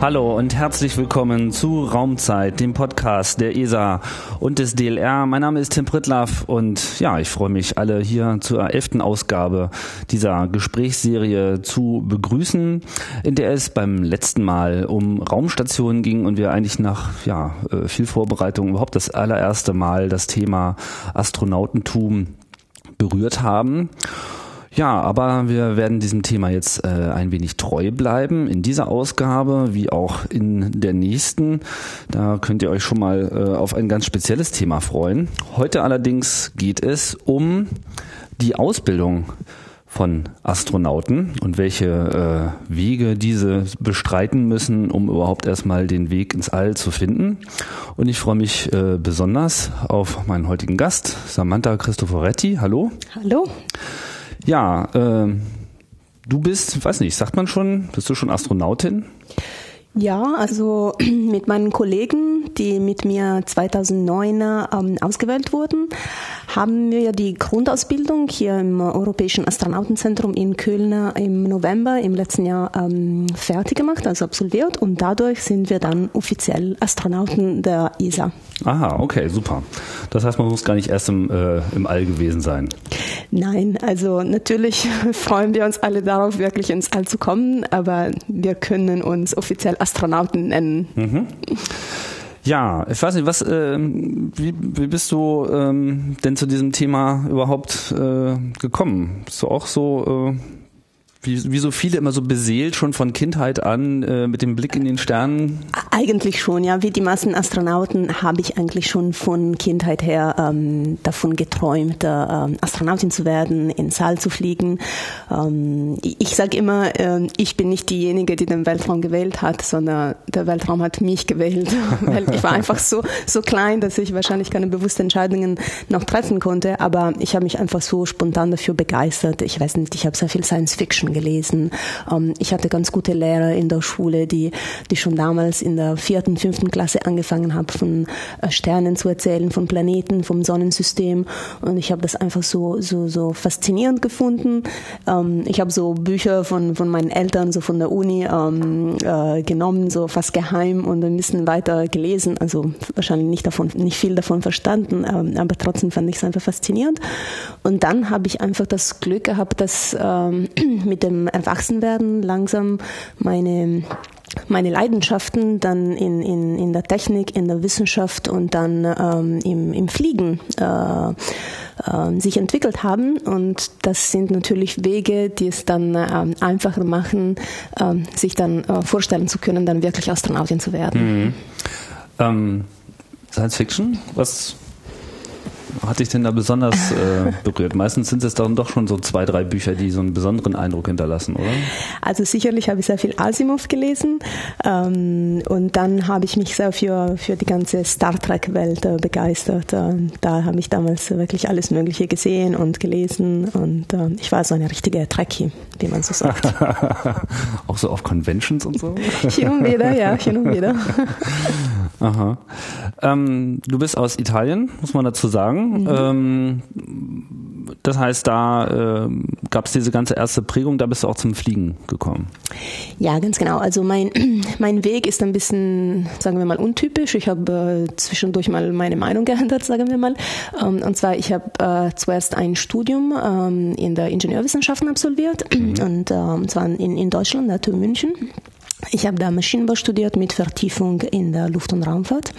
Hallo und herzlich willkommen zu Raumzeit, dem Podcast der ESA und des DLR. Mein Name ist Tim Pritlaff und ja, ich freue mich, alle hier zur elften Ausgabe dieser Gesprächsserie zu begrüßen, in der es beim letzten Mal um Raumstationen ging und wir eigentlich nach ja, äh, viel Vorbereitung überhaupt das allererste Mal das Thema Astronautentum berührt haben. Ja, aber wir werden diesem Thema jetzt äh, ein wenig treu bleiben in dieser Ausgabe wie auch in der nächsten. Da könnt ihr euch schon mal äh, auf ein ganz spezielles Thema freuen. Heute allerdings geht es um die Ausbildung von Astronauten und welche äh, Wege diese bestreiten müssen, um überhaupt erstmal den Weg ins All zu finden. Und ich freue mich äh, besonders auf meinen heutigen Gast, Samantha Cristoforetti. Hallo. Hallo. Ja, äh, du bist, weiß nicht, sagt man schon, bist du schon Astronautin? Ja, also mit meinen Kollegen, die mit mir 2009 ähm, ausgewählt wurden, haben wir die Grundausbildung hier im Europäischen Astronautenzentrum in Köln im November im letzten Jahr ähm, fertig gemacht, also absolviert und dadurch sind wir dann offiziell Astronauten der ESA. Aha, okay, super. Das heißt, man muss gar nicht erst im, äh, im All gewesen sein. Nein, also natürlich freuen wir uns alle darauf, wirklich ins All zu kommen, aber wir können uns offiziell Astronauten nennen. Mhm. Ja, ich weiß nicht, was, äh, wie, wie bist du ähm, denn zu diesem Thema überhaupt äh, gekommen? Bist du auch so äh, wie, wie so viele immer so beseelt schon von Kindheit an äh, mit dem Blick in den Sternen? Eigentlich schon, ja. Wie die meisten Astronauten habe ich eigentlich schon von Kindheit her ähm, davon geträumt, äh, Astronautin zu werden, ins Saal zu fliegen. Ähm, ich sage immer, äh, ich bin nicht diejenige, die den Weltraum gewählt hat, sondern der Weltraum hat mich gewählt. Weil ich war einfach so, so klein, dass ich wahrscheinlich keine bewussten Entscheidungen noch treffen konnte. Aber ich habe mich einfach so spontan dafür begeistert. Ich weiß nicht, ich habe sehr viel Science Fiction Menschen gelesen. Ähm, ich hatte ganz gute Lehrer in der Schule, die, die schon damals in der vierten, fünften Klasse angefangen haben, von äh, Sternen zu erzählen, von Planeten, vom Sonnensystem. Und ich habe das einfach so, so, so faszinierend gefunden. Ähm, ich habe so Bücher von, von meinen Eltern, so von der Uni ähm, äh, genommen, so fast geheim und ein bisschen weiter gelesen. Also wahrscheinlich nicht davon, nicht viel davon verstanden, aber trotzdem fand ich es einfach faszinierend. Und dann habe ich einfach das Glück gehabt, dass ähm, mit mit dem Erwachsenwerden langsam meine meine Leidenschaften dann in, in, in der Technik, in der Wissenschaft und dann ähm, im, im Fliegen äh, äh, sich entwickelt haben. Und das sind natürlich Wege, die es dann ähm, einfacher machen, ähm, sich dann äh, vorstellen zu können, dann wirklich Astronautin zu werden. Mhm. Ähm, Science Fiction, was hat dich denn da besonders äh, berührt? Meistens sind es dann doch schon so zwei, drei Bücher, die so einen besonderen Eindruck hinterlassen, oder? Also sicherlich habe ich sehr viel Asimov gelesen ähm, und dann habe ich mich sehr für, für die ganze Star Trek-Welt äh, begeistert. Äh, da habe ich damals wirklich alles Mögliche gesehen und gelesen und äh, ich war so eine richtige Trekkie, wie man so sagt. Auch so auf Conventions und so? hin und wieder, ja, hin und wieder. Aha. Ähm, du bist aus Italien, muss man dazu sagen. Mhm. Ähm, das heißt, da äh, gab es diese ganze erste Prägung, da bist du auch zum Fliegen gekommen. Ja, ganz genau. Also mein, mein Weg ist ein bisschen, sagen wir mal, untypisch. Ich habe äh, zwischendurch mal meine Meinung geändert, sagen wir mal. Ähm, und zwar, ich habe äh, zuerst ein Studium ähm, in der Ingenieurwissenschaften absolviert, mhm. und ähm, zwar in, in Deutschland, der TU München. Ich habe da Maschinenbau studiert mit Vertiefung in der Luft- und Raumfahrt.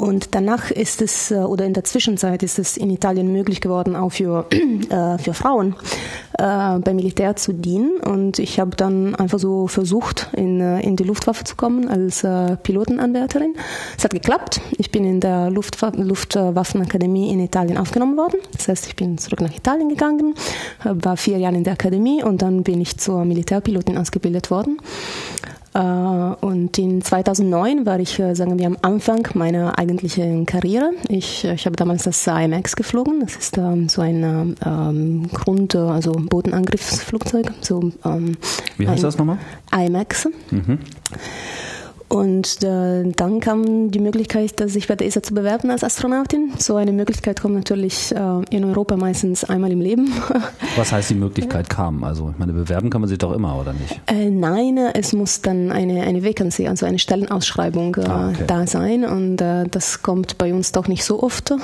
Und danach ist es, äh, oder in der Zwischenzeit ist es in Italien möglich geworden, auch für, äh, für Frauen äh, beim Militär zu dienen. Und ich habe dann einfach so versucht, in, äh, in die Luftwaffe zu kommen als äh, Pilotenanwärterin. Es hat geklappt. Ich bin in der Luftwa Luftwaffenakademie in Italien aufgenommen worden. Das heißt, ich bin zurück nach Italien gegangen, war vier Jahre in der Akademie und dann bin ich zur Militärpilotin ausgebildet worden. Äh, und in 2009 war ich, äh, sagen wir, am Anfang meiner eigentlichen Karriere. Ich, äh, ich habe damals das IMX geflogen. Das ist ähm, so ein ähm, Grund, also Bodenangriffsflugzeug. So, ähm, Wie heißt das nochmal? IMX. Mhm. Und äh, dann kam die Möglichkeit, sich bei der ESA zu bewerben als Astronautin. So eine Möglichkeit kommt natürlich äh, in Europa meistens einmal im Leben. Was heißt die Möglichkeit kam? Also ich meine, bewerben kann man sich doch immer, oder nicht? Äh, nein, es muss dann eine, eine Vacancy, also eine Stellenausschreibung äh, ah, okay. da sein. Und äh, das kommt bei uns doch nicht so oft äh,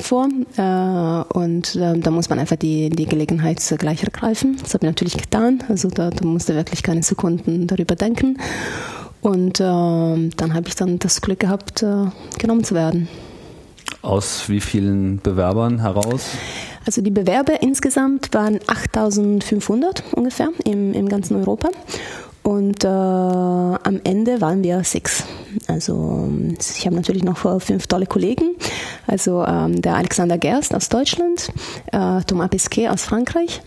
vor. Äh, und äh, da muss man einfach die, die Gelegenheit gleich ergreifen. Das habe ich natürlich getan. Also da, da musste wirklich keine Sekunden darüber denken. Und äh, dann habe ich dann das Glück gehabt, äh, genommen zu werden. Aus wie vielen Bewerbern heraus? Also die Bewerber insgesamt waren 8500 ungefähr im, im ganzen Europa. Und äh, am Ende waren wir sechs. Also ich habe natürlich noch fünf tolle Kollegen. Also ähm, der Alexander Gerst aus Deutschland, äh, Thomas Pesquet aus Frankreich,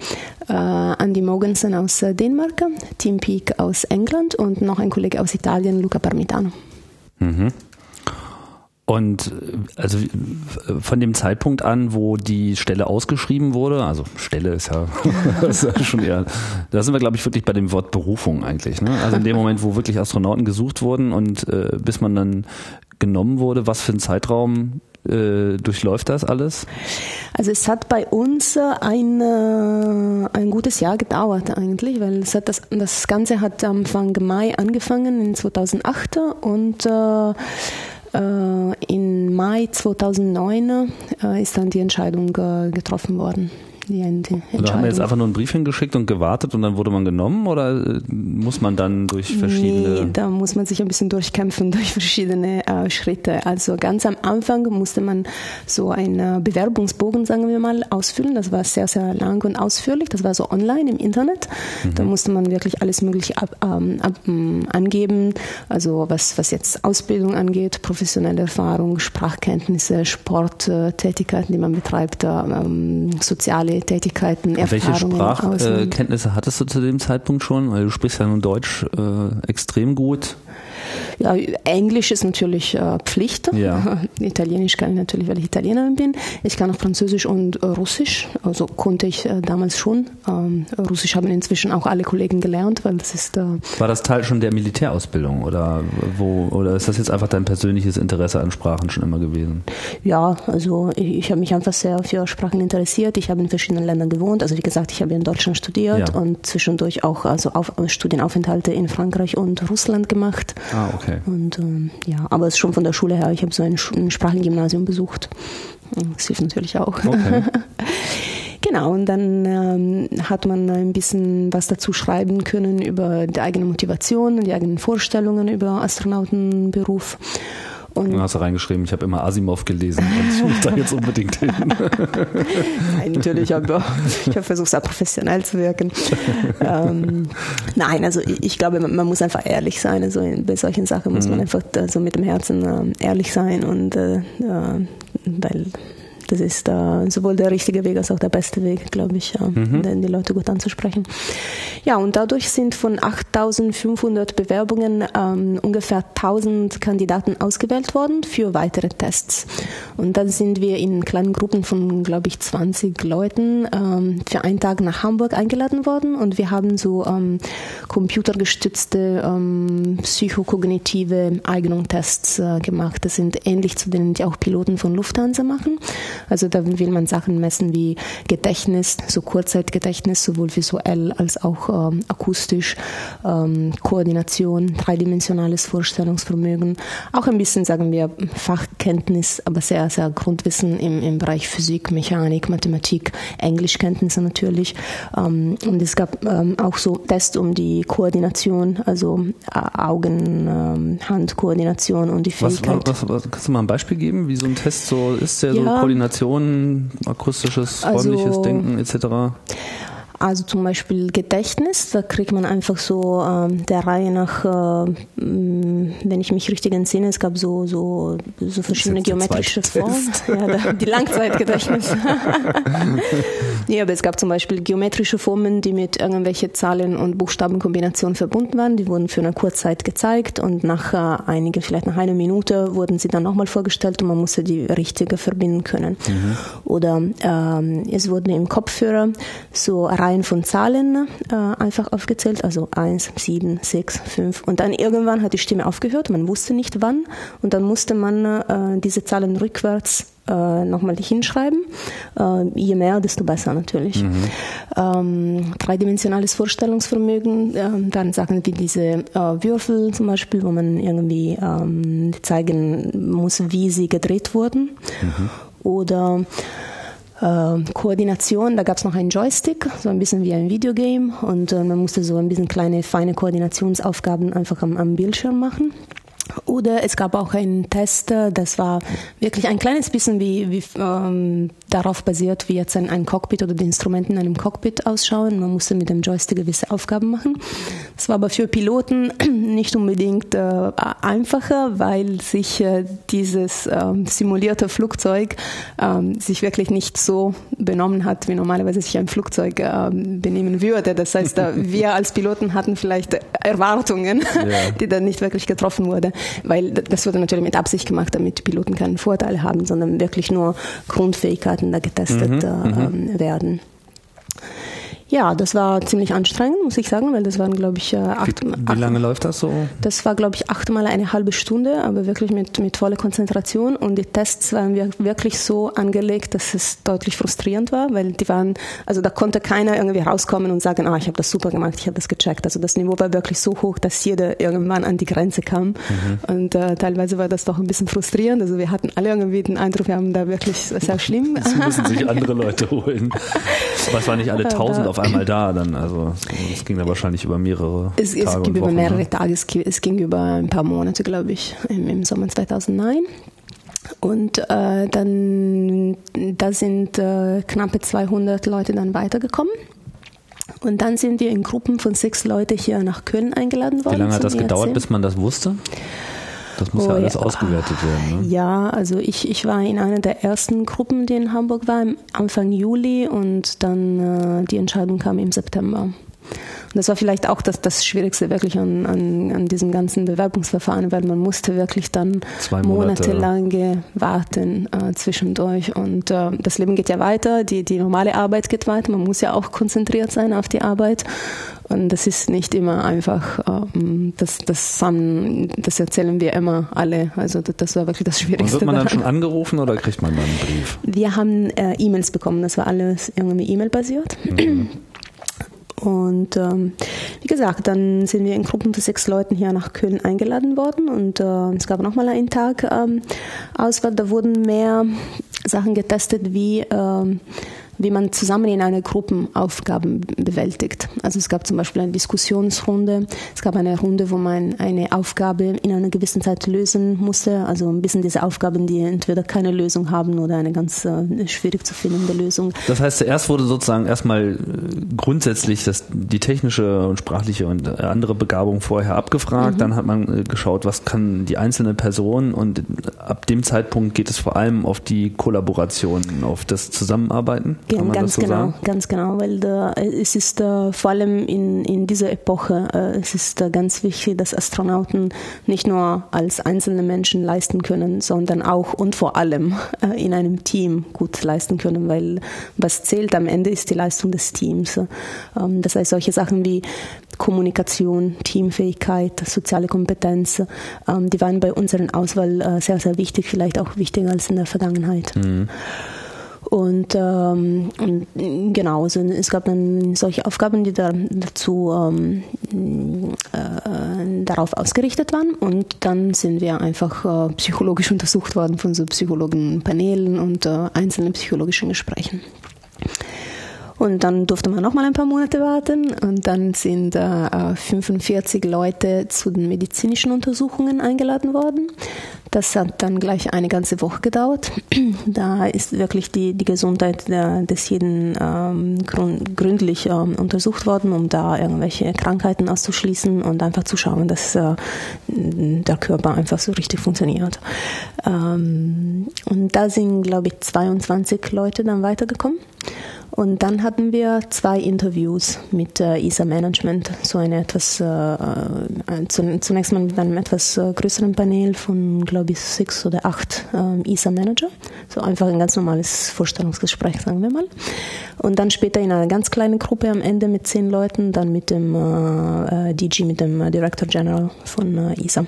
äh, Andy Mogensen aus äh, Dänemark, Tim Peake aus England und noch ein Kollege aus Italien, Luca Parmitano. Mhm. Und äh, also von dem Zeitpunkt an, wo die Stelle ausgeschrieben wurde, also Stelle ist ja, ist ja schon eher, da sind wir, glaube ich, wirklich bei dem Wort Berufung eigentlich. Ne? Also in dem Moment, wo wirklich Astronauten gesucht wurden und äh, bis man dann genommen wurde, was für ein Zeitraum äh, durchläuft das alles? Also es hat bei uns äh, ein, äh, ein gutes Jahr gedauert eigentlich, weil es hat das, das Ganze hat Anfang Mai angefangen in 2008 und äh, äh, in Mai 2009 äh, ist dann die Entscheidung äh, getroffen worden die Entscheidung. Oder haben wir jetzt einfach nur einen Brief hingeschickt und gewartet und dann wurde man genommen oder äh, muss man dann durch verschiedene... Nee, da muss man sich ein bisschen durchkämpfen durch verschiedene äh, Schritte. Also ganz am Anfang musste man so einen Bewerbungsbogen, sagen wir mal, ausfüllen. Das war sehr, sehr lang und ausführlich. Das war so online im Internet. Mhm. Da musste man wirklich alles Mögliche ab, ähm, ab, ähm, angeben. Also was, was jetzt Ausbildung angeht, professionelle Erfahrung, Sprachkenntnisse, Sporttätigkeiten, die man betreibt, ähm, soziale Tätigkeiten, Erfahrungen. Welche Sprachkenntnisse hattest du zu dem Zeitpunkt schon? Weil du sprichst ja nun Deutsch äh, extrem gut. Ja, Englisch ist natürlich äh, Pflicht. Ja. Italienisch kann ich natürlich, weil ich Italienerin bin. Ich kann auch Französisch und äh, Russisch. Also konnte ich äh, damals schon. Ähm, Russisch haben inzwischen auch alle Kollegen gelernt, weil das ist. Äh, War das Teil schon der Militärausbildung oder wo oder ist das jetzt einfach dein persönliches Interesse an Sprachen schon immer gewesen? Ja, also ich, ich habe mich einfach sehr für Sprachen interessiert. Ich habe in verschiedenen Ländern gewohnt. Also wie gesagt, ich habe in Deutschland studiert ja. und zwischendurch auch also auf, Studienaufenthalte in Frankreich und Russland gemacht. Ah, okay. Und ähm, ja, aber es ist schon von der Schule her. Ich habe so ein, ein Sprachengymnasium besucht. Das hilft natürlich auch. Okay. Genau, und dann ähm, hat man ein bisschen was dazu schreiben können über die eigene Motivation, die eigenen Vorstellungen über Astronautenberuf. Und dann hast du reingeschrieben, ich habe immer Asimov gelesen und ich muss da jetzt unbedingt hin. nein, natürlich, aber ich habe versucht, sehr professionell zu wirken. ähm, nein, also ich, ich glaube, man, man, muss einfach ehrlich sein. Also bei solchen Sachen muss mhm. man einfach so mit dem Herzen äh, ehrlich sein und äh, weil das ist äh, sowohl der richtige Weg als auch der beste Weg, glaube ich, äh, mhm. die Leute gut anzusprechen. Ja, und dadurch sind von 8500 Bewerbungen ähm, ungefähr 1000 Kandidaten ausgewählt worden für weitere Tests. Und dann sind wir in kleinen Gruppen von, glaube ich, 20 Leuten ähm, für einen Tag nach Hamburg eingeladen worden und wir haben so ähm, computergestützte ähm, psychokognitive Eignungstests äh, gemacht. Das sind ähnlich zu denen, die auch Piloten von Lufthansa machen. Also da will man Sachen messen wie Gedächtnis, so Kurzzeitgedächtnis, sowohl visuell als auch ähm, akustisch, ähm, Koordination, dreidimensionales Vorstellungsvermögen, auch ein bisschen, sagen wir, Fachkenntnis, aber sehr, sehr Grundwissen im, im Bereich Physik, Mechanik, Mathematik, Englischkenntnisse natürlich. Ähm, und es gab ähm, auch so Tests um die Koordination, also äh, Augen-Hand-Koordination ähm, und die Fähigkeit. Was, was, was, kannst du mal ein Beispiel geben, wie so ein Test so ist, der ja, so Koordination Koordination, akustisches, also, räumliches Denken etc.? Also zum Beispiel Gedächtnis, da kriegt man einfach so ähm, der Reihe nach, äh, wenn ich mich richtig entsinne, es gab so, so, so verschiedene geometrische Formen. Ja, die Langzeitgedächtnis. Ja, aber es gab zum Beispiel geometrische Formen, die mit irgendwelche Zahlen- und Buchstabenkombinationen verbunden waren. Die wurden für eine Kurzzeit gezeigt und nach äh, einigen, vielleicht nach einer Minute, wurden sie dann nochmal vorgestellt und man musste die richtige verbinden können. Mhm. Oder ähm, es wurden im Kopfhörer so Reihen von Zahlen äh, einfach aufgezählt, also eins, sieben, sechs, fünf. Und dann irgendwann hat die Stimme aufgehört, man wusste nicht wann und dann musste man äh, diese Zahlen rückwärts äh, nochmal hinschreiben. Äh, je mehr, desto besser natürlich. Mhm. Ähm, dreidimensionales Vorstellungsvermögen, äh, dann Sachen wie diese äh, Würfel zum Beispiel, wo man irgendwie ähm, zeigen muss, wie sie gedreht wurden. Mhm. Oder äh, Koordination, da gab es noch einen Joystick, so ein bisschen wie ein Videogame und äh, man musste so ein bisschen kleine, feine Koordinationsaufgaben einfach am, am Bildschirm machen. Oder es gab auch einen Test, das war wirklich ein kleines bisschen wie, wie ähm, darauf basiert, wie jetzt ein, ein, Cockpit oder die Instrumente in einem Cockpit ausschauen. Man musste mit dem Joystick gewisse Aufgaben machen. Das war aber für Piloten nicht unbedingt äh, einfacher, weil sich äh, dieses äh, simulierte Flugzeug ähm, sich wirklich nicht so benommen hat, wie normalerweise sich ein Flugzeug ähm, benehmen würde. Das heißt, wir als Piloten hatten vielleicht Erwartungen, ja. die dann nicht wirklich getroffen wurden weil das wurde natürlich mit Absicht gemacht, damit die Piloten keinen Vorteil haben, sondern wirklich nur Grundfähigkeiten da getestet mhm, äh, mhm. ähm, werden. Ja, das war ziemlich anstrengend, muss ich sagen, weil das waren, glaube ich, äh, acht. Wie, wie lange läuft das so? Das war, glaube ich, achtmal eine halbe Stunde, aber wirklich mit, mit voller Konzentration. Und die Tests waren wirklich so angelegt, dass es deutlich frustrierend war, weil die waren, also da konnte keiner irgendwie rauskommen und sagen, ah, ich habe das super gemacht, ich habe das gecheckt. Also das Niveau war wirklich so hoch, dass jeder irgendwann an die Grenze kam. Mhm. Und äh, teilweise war das doch ein bisschen frustrierend. Also wir hatten alle irgendwie den Eindruck, wir haben da wirklich sehr schlimm. Das müssen sich andere Leute holen. Es waren nicht alle tausend auf einmal da dann. Also es ging da wahrscheinlich über mehrere es, Tage. Es ging über mehrere ne? Tage, es, ging über ein paar Monate, glaube ich, im, im Sommer 2009. Und äh, dann, da sind äh, knappe 200 Leute dann weitergekommen. Und dann sind wir in Gruppen von sechs Leuten hier nach Köln eingeladen worden. Wie lange hat das gedauert, bis man das wusste? Das muss oh, ja alles ja. ausgewertet werden. Ne? Ja, also ich, ich war in einer der ersten Gruppen, die in Hamburg war, Anfang Juli und dann äh, die Entscheidung kam im September. Und das war vielleicht auch das, das Schwierigste wirklich an, an, an diesem ganzen Bewerbungsverfahren, weil man musste wirklich dann Monate. monatelang warten äh, zwischendurch. Und äh, das Leben geht ja weiter, die, die normale Arbeit geht weiter, man muss ja auch konzentriert sein auf die Arbeit. Und das ist nicht immer einfach. Ähm, das, das, haben, das erzählen wir immer alle. Also das war wirklich das Schwierigste. Und wird man dann schon angerufen oder kriegt man dann einen Brief? Wir haben äh, E-Mails bekommen. Das war alles irgendwie E-Mail basiert. Mhm. Und ähm, wie gesagt, dann sind wir in Gruppen von sechs Leuten hier nach Köln eingeladen worden und äh, es gab nochmal einen Tag ähm, Auswahl. Da wurden mehr Sachen getestet wie ähm, wie man zusammen in einer Gruppenaufgaben bewältigt. Also es gab zum Beispiel eine Diskussionsrunde, es gab eine Runde, wo man eine Aufgabe in einer gewissen Zeit lösen musste, also ein bisschen diese Aufgaben, die entweder keine Lösung haben oder eine ganz äh, schwierig zu findende Lösung. Das heißt, zuerst wurde sozusagen erstmal äh, grundsätzlich das, die technische und sprachliche und andere Begabung vorher abgefragt, mhm. dann hat man äh, geschaut, was kann die einzelne Person und ab dem Zeitpunkt geht es vor allem auf die Kollaboration, auf das Zusammenarbeiten. Ja, ganz so genau, sagen? ganz genau, weil da, es ist uh, vor allem in, in dieser Epoche, uh, es ist uh, ganz wichtig, dass Astronauten nicht nur als einzelne Menschen leisten können, sondern auch und vor allem in einem Team gut leisten können, weil was zählt am Ende ist die Leistung des Teams. Ähm, das heißt, solche Sachen wie Kommunikation, Teamfähigkeit, soziale Kompetenz, ähm, die waren bei unseren Auswahl sehr, sehr wichtig, vielleicht auch wichtiger als in der Vergangenheit. Mhm. Und, ähm, und genau, also es gab dann solche Aufgaben, die da dazu ähm, äh, darauf ausgerichtet waren. Und dann sind wir einfach äh, psychologisch untersucht worden von so Psychologenpanelen und äh, einzelnen psychologischen Gesprächen. Und dann durfte man noch mal ein paar Monate warten und dann sind äh, 45 Leute zu den medizinischen Untersuchungen eingeladen worden. Das hat dann gleich eine ganze Woche gedauert. Da ist wirklich die, die Gesundheit der, des jeden ähm, gründlich ähm, untersucht worden, um da irgendwelche Krankheiten auszuschließen und einfach zu schauen, dass äh, der Körper einfach so richtig funktioniert. Ähm, und da sind, glaube ich, 22 Leute dann weitergekommen. Und dann hatten wir zwei Interviews mit äh, ISA Management, so eine etwas, äh, äh, zunächst mal mit einem etwas äh, größeren Panel von, glaube ich, sechs oder acht äh, ISA Manager. So einfach ein ganz normales Vorstellungsgespräch, sagen wir mal. Und dann später in einer ganz kleinen Gruppe am Ende mit zehn Leuten, dann mit dem äh, äh DG, mit dem Director General von ISA.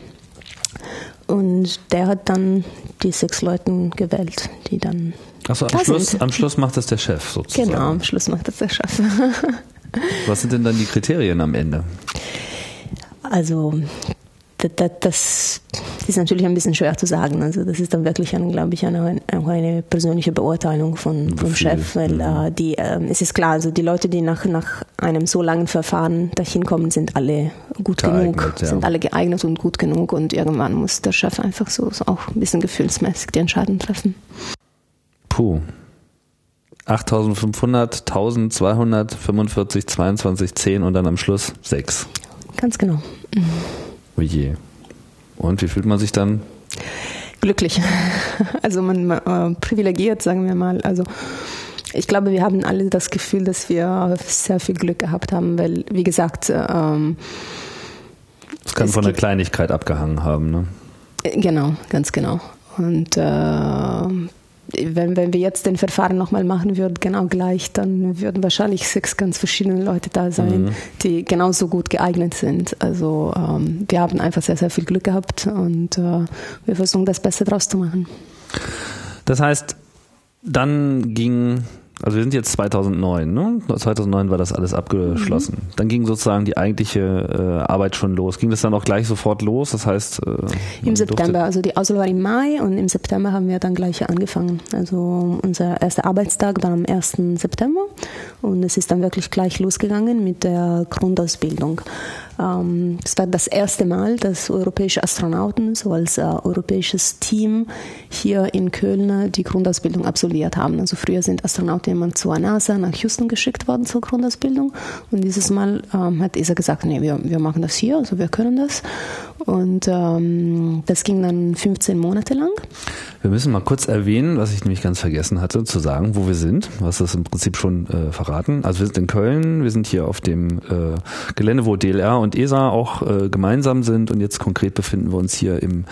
Und der hat dann die sechs Leute gewählt, die dann. Achso, am, Schluss, am Schluss macht das der Chef sozusagen. Genau, am Schluss macht das der Chef. Was sind denn dann die Kriterien am Ende? Also das, das, ist natürlich ein bisschen schwer zu sagen. Also das ist dann wirklich, ein, glaube ich, eine, eine persönliche Beurteilung von, vom Chef, weil mhm. äh, die, äh, es ist klar, also die Leute, die nach, nach einem so langen Verfahren dahin kommen, sind alle gut geeignet, genug, ja. sind alle geeignet und gut genug und irgendwann muss der Chef einfach so, so auch ein bisschen gefühlsmäßig die Entscheidung treffen. Puh. 8500, 1245, 22, 10 und dann am Schluss 6. Ganz genau. Oh je. Und wie fühlt man sich dann? Glücklich. Also man, man äh, privilegiert, sagen wir mal. Also ich glaube, wir haben alle das Gefühl, dass wir sehr viel Glück gehabt haben, weil, wie gesagt, ähm, es kann es von der Kleinigkeit abgehangen haben, ne? Genau, ganz genau. Und äh, wenn, wenn wir jetzt den Verfahren nochmal machen würden, genau gleich, dann würden wahrscheinlich sechs ganz verschiedene Leute da sein, mhm. die genauso gut geeignet sind. Also ähm, wir haben einfach sehr, sehr viel Glück gehabt und äh, wir versuchen das Beste draus zu machen. Das heißt, dann ging also wir sind jetzt 2009, ne? 2009 war das alles abgeschlossen. Mhm. Dann ging sozusagen die eigentliche äh, Arbeit schon los. Ging das dann auch gleich sofort los? Das heißt äh, im September. Also die Auswahl war im Mai und im September haben wir dann gleich angefangen. Also unser erster Arbeitstag war am 1. September und es ist dann wirklich gleich losgegangen mit der Grundausbildung. Ähm, es war das erste Mal, dass europäische Astronauten so als äh, europäisches Team hier in Köln die Grundausbildung absolviert haben. Also früher sind Astronauten immer zur NASA nach Houston geschickt worden zur Grundausbildung und dieses Mal ähm, hat ESA gesagt, nee, wir, wir machen das hier, also wir können das. Und ähm, das ging dann 15 Monate lang. Wir müssen mal kurz erwähnen, was ich nämlich ganz vergessen hatte zu sagen, wo wir sind. Was das im Prinzip schon äh, verraten. Also wir sind in Köln, wir sind hier auf dem äh, Gelände, wo DLR und ESA auch äh, gemeinsam sind und jetzt konkret befinden wir uns hier im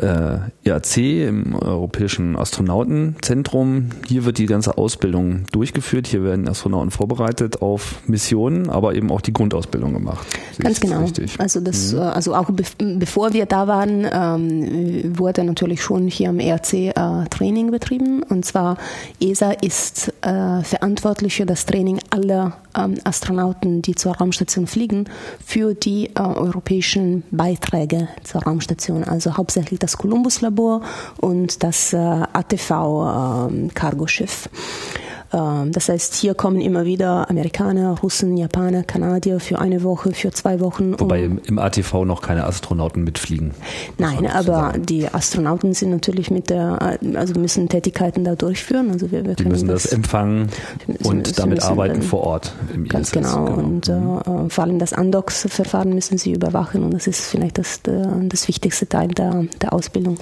äh, IAC, im Europäischen Astronautenzentrum. Hier wird die ganze Ausbildung durchgeführt. Hier werden Astronauten vorbereitet auf Missionen, aber eben auch die Grundausbildung gemacht. Ganz genau. Richtig? Also das, mhm. Äh, also auch be bevor wir da waren, ähm, wurde natürlich schon hier am ERC äh, Training betrieben. Und zwar ESA ist äh, verantwortlich für das Training aller Astronauten, die zur Raumstation fliegen, für die äh, europäischen Beiträge zur Raumstation. Also hauptsächlich das Columbus-Labor und das äh, ATV-Cargoschiff. Ähm, ähm, das heißt, hier kommen immer wieder Amerikaner, Russen, Japaner, Kanadier für eine Woche, für zwei Wochen. Wobei um im ATV noch keine Astronauten mitfliegen. Nein, aber die Astronauten sind natürlich mit der, also müssen Tätigkeiten da durchführen. Also wir, wir die müssen das, das empfangen müssen, und müssen, damit müssen arbeiten vor Ort im Ganz ISS. genau. genau. Und mhm. äh, vor allem das Andox-Verfahren müssen sie überwachen und das ist vielleicht das, das wichtigste Teil der, der Ausbildung.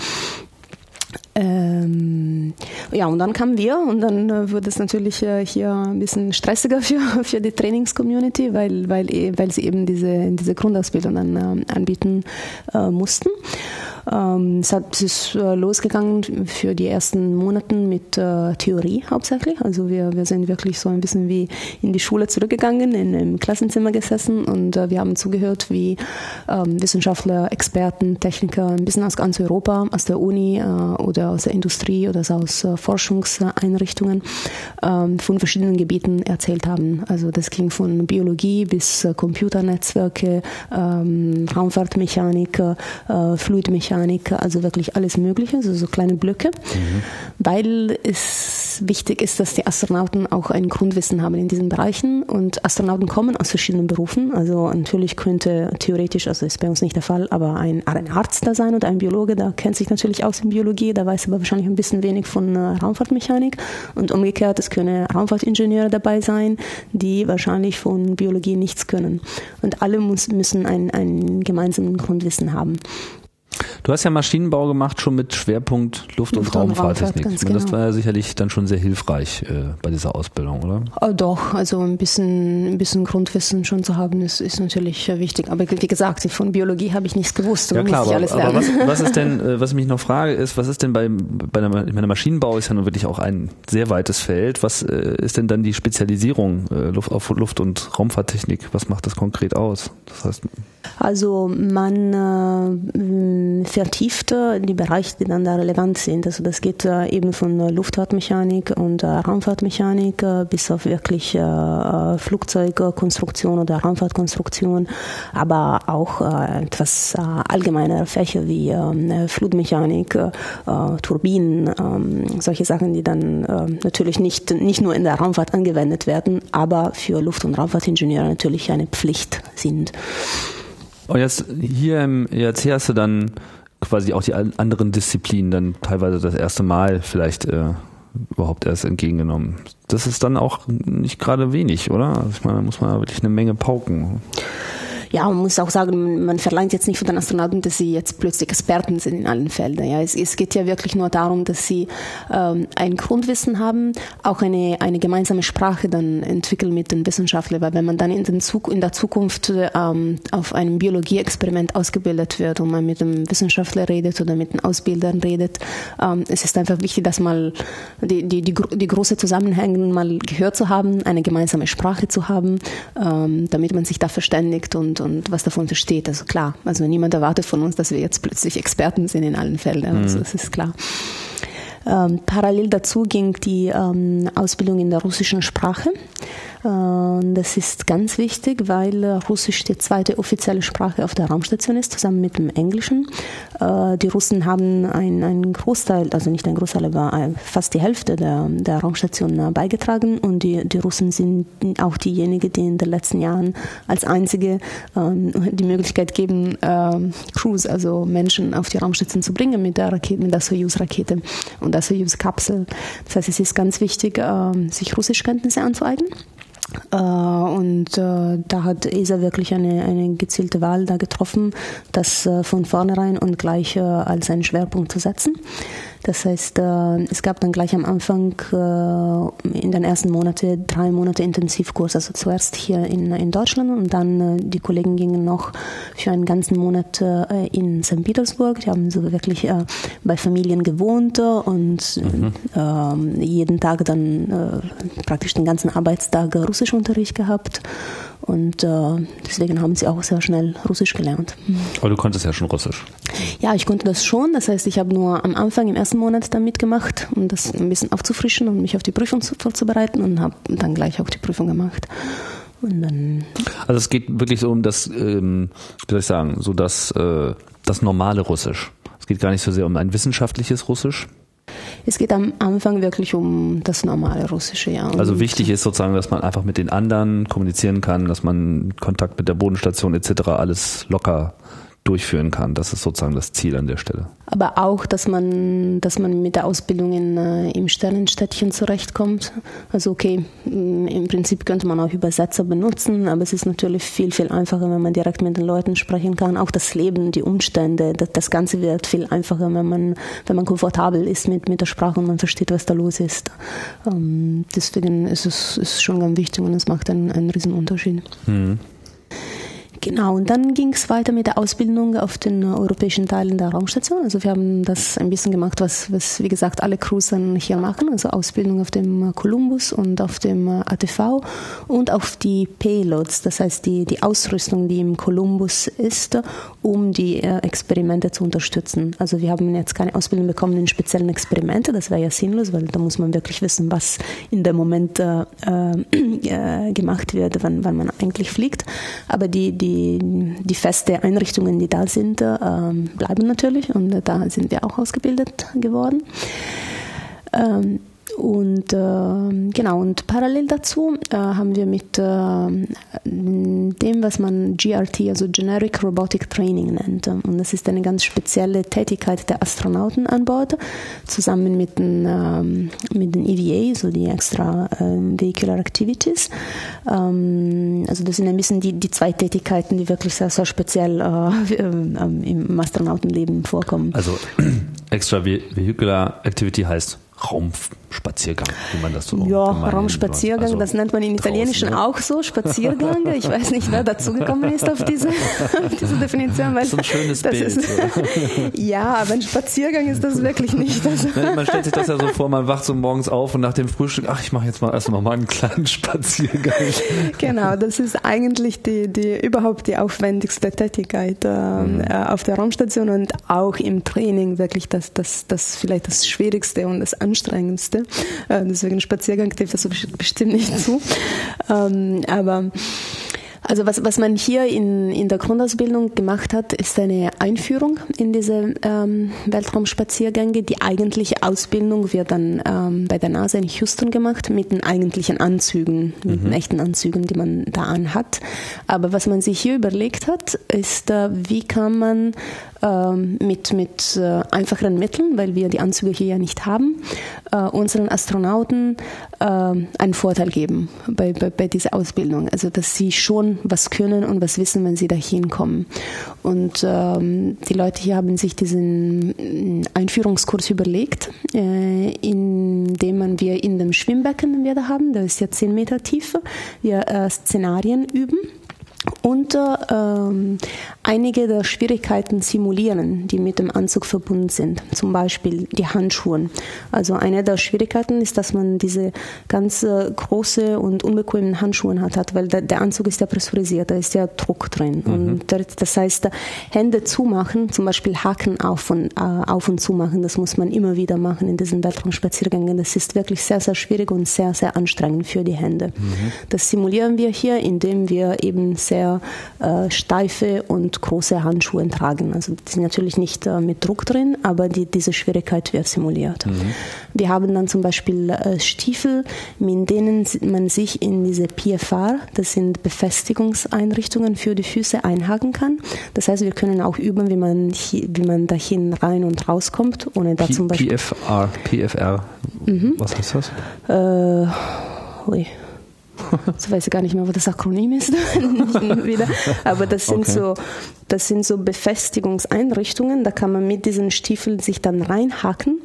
Ähm, ja, und dann kamen wir und dann äh, wurde es natürlich äh, hier ein bisschen stressiger für, für die Trainingscommunity, weil, weil, eh, weil sie eben diese, diese Grundausbildung dann äh, anbieten äh, mussten. Ähm, es, hat, es ist äh, losgegangen für die ersten Monate mit äh, Theorie hauptsächlich. Also wir, wir sind wirklich so ein bisschen wie in die Schule zurückgegangen, in einem Klassenzimmer gesessen und äh, wir haben zugehört, wie ähm, Wissenschaftler, Experten, Techniker, ein bisschen aus ganz Europa, aus der Uni oder aus der Industrie oder aus äh, Forschungseinrichtungen ähm, von verschiedenen Gebieten erzählt haben. Also das ging von Biologie bis äh, Computernetzwerke, ähm, Raumfahrtmechanik, Fluidmechanik, Mechanik, also wirklich alles Mögliche, also so kleine Blöcke, mhm. weil es wichtig ist, dass die Astronauten auch ein Grundwissen haben in diesen Bereichen und Astronauten kommen aus verschiedenen Berufen, also natürlich könnte theoretisch, also ist bei uns nicht der Fall, aber ein, ein Arzt da sein oder ein Biologe, da kennt sich natürlich aus in Biologie, da weiß aber wahrscheinlich ein bisschen wenig von äh, Raumfahrtmechanik und umgekehrt, es können Raumfahrtingenieure dabei sein, die wahrscheinlich von Biologie nichts können und alle muss, müssen ein, ein gemeinsames Grundwissen haben. Du hast ja Maschinenbau gemacht, schon mit Schwerpunkt Luft- und, und Raumfahrttechnik. Raumfahrt, das genau. war ja sicherlich dann schon sehr hilfreich äh, bei dieser Ausbildung, oder? Oh, doch, also ein bisschen, ein bisschen Grundwissen schon zu haben, ist, ist natürlich äh, wichtig. Aber wie gesagt, von Biologie habe ich nichts gewusst. Ja klar, aber, aber was, was, ist denn, äh, was ich mich noch frage, ist, was ist denn bei, bei der, ich meine, Maschinenbau ist ja nun wirklich auch ein sehr weites Feld. Was äh, ist denn dann die Spezialisierung äh, Luft, auf Luft- und Raumfahrttechnik? Was macht das konkret aus? Das heißt, also man äh, vertieft die Bereiche, die dann da relevant sind. Also das geht äh, eben von Luftfahrtmechanik und äh, Raumfahrtmechanik äh, bis auf wirklich äh, Flugzeugkonstruktion oder Raumfahrtkonstruktion, aber auch äh, etwas äh, allgemeinere Fächer wie ähm, Flutmechanik, Turbinen, ähm, solche Sachen, die dann natürlich nicht, nicht nur in der Raumfahrt angewendet werden, aber für Luft- und Raumfahrtingenieure natürlich eine Pflicht sind. Und jetzt hier im ERC hast du dann quasi auch die anderen Disziplinen dann teilweise das erste Mal vielleicht äh, überhaupt erst entgegengenommen. Das ist dann auch nicht gerade wenig, oder? Also ich meine, da muss man wirklich eine Menge pauken ja, man muss auch sagen, man verlangt jetzt nicht von den Astronauten, dass sie jetzt plötzlich Experten sind in allen Feldern. Ja, es, es geht ja wirklich nur darum, dass sie ähm, ein Grundwissen haben, auch eine, eine gemeinsame Sprache dann entwickeln mit den Wissenschaftlern, weil wenn man dann in, den Zug, in der Zukunft ähm, auf einem Biologieexperiment ausgebildet wird und man mit dem Wissenschaftler redet oder mit den Ausbildern redet, ähm, es ist einfach wichtig, dass mal die, die, die, die große Zusammenhänge mal gehört zu haben, eine gemeinsame Sprache zu haben, ähm, damit man sich da verständigt und und, was davon versteht. Also klar, also niemand erwartet von uns, dass wir jetzt plötzlich Experten sind in allen Feldern. Also mhm. das ist klar. Ähm, parallel dazu ging die ähm, Ausbildung in der russischen Sprache. Äh, das ist ganz wichtig, weil Russisch die zweite offizielle Sprache auf der Raumstation ist, zusammen mit dem Englischen. Äh, die Russen haben einen Großteil, also nicht ein Großteil, aber äh, fast die Hälfte der, der Raumstation beigetragen und die, die Russen sind auch diejenigen, die in den letzten Jahren als einzige ähm, die Möglichkeit geben, Crews, also Menschen auf die Raumstation zu bringen mit der Rakete, mit der Soyuz-Rakete und der Soyuz-Kapsel. Das heißt, es ist ganz wichtig, sich Russischkenntnisse anzueignen. Äh, und äh, da hat ESA wirklich eine, eine gezielte Wahl da getroffen, das äh, von vornherein und gleich als einen Schwerpunkt zu setzen. Das heißt, äh, es gab dann gleich am Anfang äh, in den ersten Monaten drei Monate Intensivkurs. Also zuerst hier in, in Deutschland und dann äh, die Kollegen gingen noch für einen ganzen Monat in St. Petersburg. Die haben so wirklich bei Familien gewohnt und mhm. Ähm, jeden Tag dann praktisch den ganzen Arbeitstag Russischunterricht gehabt. Und äh, deswegen haben sie auch sehr schnell Russisch gelernt. Aber du konntest ja schon Russisch. Ja, ich konnte das schon. Das heißt, ich habe nur am Anfang im ersten Monat da mitgemacht, um das ein bisschen aufzufrischen und mich auf die Prüfung vorzubereiten und habe dann gleich auch die Prüfung gemacht. Und dann also es geht wirklich so um das, ähm, wie soll ich sagen, so das, äh, das normale Russisch. Es geht gar nicht so sehr um ein wissenschaftliches Russisch, es geht am Anfang wirklich um das normale Russische, ja. Und also wichtig ist sozusagen, dass man einfach mit den anderen kommunizieren kann, dass man Kontakt mit der Bodenstation etc. alles locker durchführen kann. Das ist sozusagen das Ziel an der Stelle. Aber auch, dass man, dass man mit der Ausbildung in, äh, im Sternenstädtchen zurechtkommt. Also okay, mm, im Prinzip könnte man auch Übersetzer benutzen, aber es ist natürlich viel, viel einfacher, wenn man direkt mit den Leuten sprechen kann. Auch das Leben, die Umstände, das, das Ganze wird viel einfacher, wenn man, wenn man komfortabel ist mit, mit der Sprache und man versteht, was da los ist. Ähm, deswegen ist es ist schon ganz wichtig und es macht einen, einen riesen Unterschied. Mhm. Genau, und dann ging es weiter mit der Ausbildung auf den europäischen Teilen der Raumstation. Also wir haben das ein bisschen gemacht, was, was wie gesagt alle Crews dann hier machen, also Ausbildung auf dem Columbus und auf dem ATV und auf die Payloads, das heißt die, die Ausrüstung, die im Columbus ist, um die äh, Experimente zu unterstützen. Also wir haben jetzt keine Ausbildung bekommen in speziellen Experimente, das wäre ja sinnlos, weil da muss man wirklich wissen, was in dem Moment äh, äh, gemacht wird, wann, wann man eigentlich fliegt. Aber die, die die, die feste Einrichtungen, die da sind, äh, bleiben natürlich und da sind wir auch ausgebildet geworden. Ähm, und äh, genau, und parallel dazu äh, haben wir mit äh, dem, was man GRT, also Generic Robotic Training nennt. Und das ist eine ganz spezielle Tätigkeit der Astronauten an Bord, zusammen mit den, ähm, mit den EVA, so die Extra ähm, Vehicular Activities. Ähm, also das sind ein bisschen die, die zwei Tätigkeiten, die wirklich sehr, sehr speziell äh, im Astronautenleben vorkommen. Also Extra Vehicular Activity heißt Raumspaziergang, wie man das so Ja, Raumspaziergang, also das nennt man in Italienischen draußen, ne? auch so, Spaziergang. Ich weiß nicht, wer dazugekommen ist auf diese, auf diese Definition. Weil das ist ein schönes Bild. Ist, ja, aber ein Spaziergang ist das wirklich nicht. Also man stellt sich das ja so vor, man wacht so morgens auf und nach dem Frühstück, ach, ich mache jetzt mal erstmal mal einen kleinen Spaziergang. Genau, das ist eigentlich die, die überhaupt die aufwendigste Tätigkeit äh, mhm. Äh, auf der Raumstation und auch im Training wirklich das, das, das vielleicht das Schwierigste und das anstrengendste. Äh, deswegen Spaziergang trifft das bestimmt nicht zu. Ähm, aber also was, was man hier in, in der Grundausbildung gemacht hat, ist eine Einführung in diese ähm, Weltraumspaziergänge. Die eigentliche Ausbildung wird dann ähm, bei der NASA in Houston gemacht mit den eigentlichen Anzügen, mit mhm. den echten Anzügen, die man da anhat. Aber was man sich hier überlegt hat, ist, äh, wie kann man ähm, mit, mit äh, einfacheren Mitteln, weil wir die Anzüge hier ja nicht haben, äh, unseren Astronauten äh, einen Vorteil geben bei, bei, bei dieser Ausbildung. Also, dass sie schon was können und was wissen, wenn sie dahin kommen. Und ähm, die Leute hier haben sich diesen Einführungskurs überlegt, äh, indem man wir in dem Schwimmbecken, den wir da haben, das ist ja zehn Meter tief, wir äh, Szenarien üben und ähm, einige der Schwierigkeiten simulieren, die mit dem Anzug verbunden sind. Zum Beispiel die Handschuhe. Also eine der Schwierigkeiten ist, dass man diese ganz große und unbequemen Handschuhe hat, hat weil der, der, Anzug ist ja pressurisiert, da ist ja Druck drin. Mhm. Und das heißt, Hände zumachen, zum Beispiel Haken auf und, äh, auf und zumachen, das muss man immer wieder machen in diesen Weltraumspaziergängen. Das ist wirklich sehr, sehr schwierig und sehr, sehr anstrengend für die Hände. Mhm. Das simulieren wir hier, indem wir eben sehr äh, steife und große Handschuhe tragen. Also die sind natürlich nicht äh, mit Druck drin, aber die, diese Schwierigkeit wird simuliert. Mhm. Wir haben dann zum Beispiel äh, Stiefel, mit denen man sich in diese PFR, das sind Befestigungseinrichtungen für die Füße, einhaken kann. Das heißt, wir können auch üben, wie man, wie man dahin rein und rauskommt, ohne da P zum Beispiel. PFR, PFR, mhm. was heißt das? Äh, ui so weiß ich gar nicht mehr, was das Akronym ist. wieder. Aber das sind okay. so, das sind so Befestigungseinrichtungen. Da kann man mit diesen Stiefeln sich dann reinhaken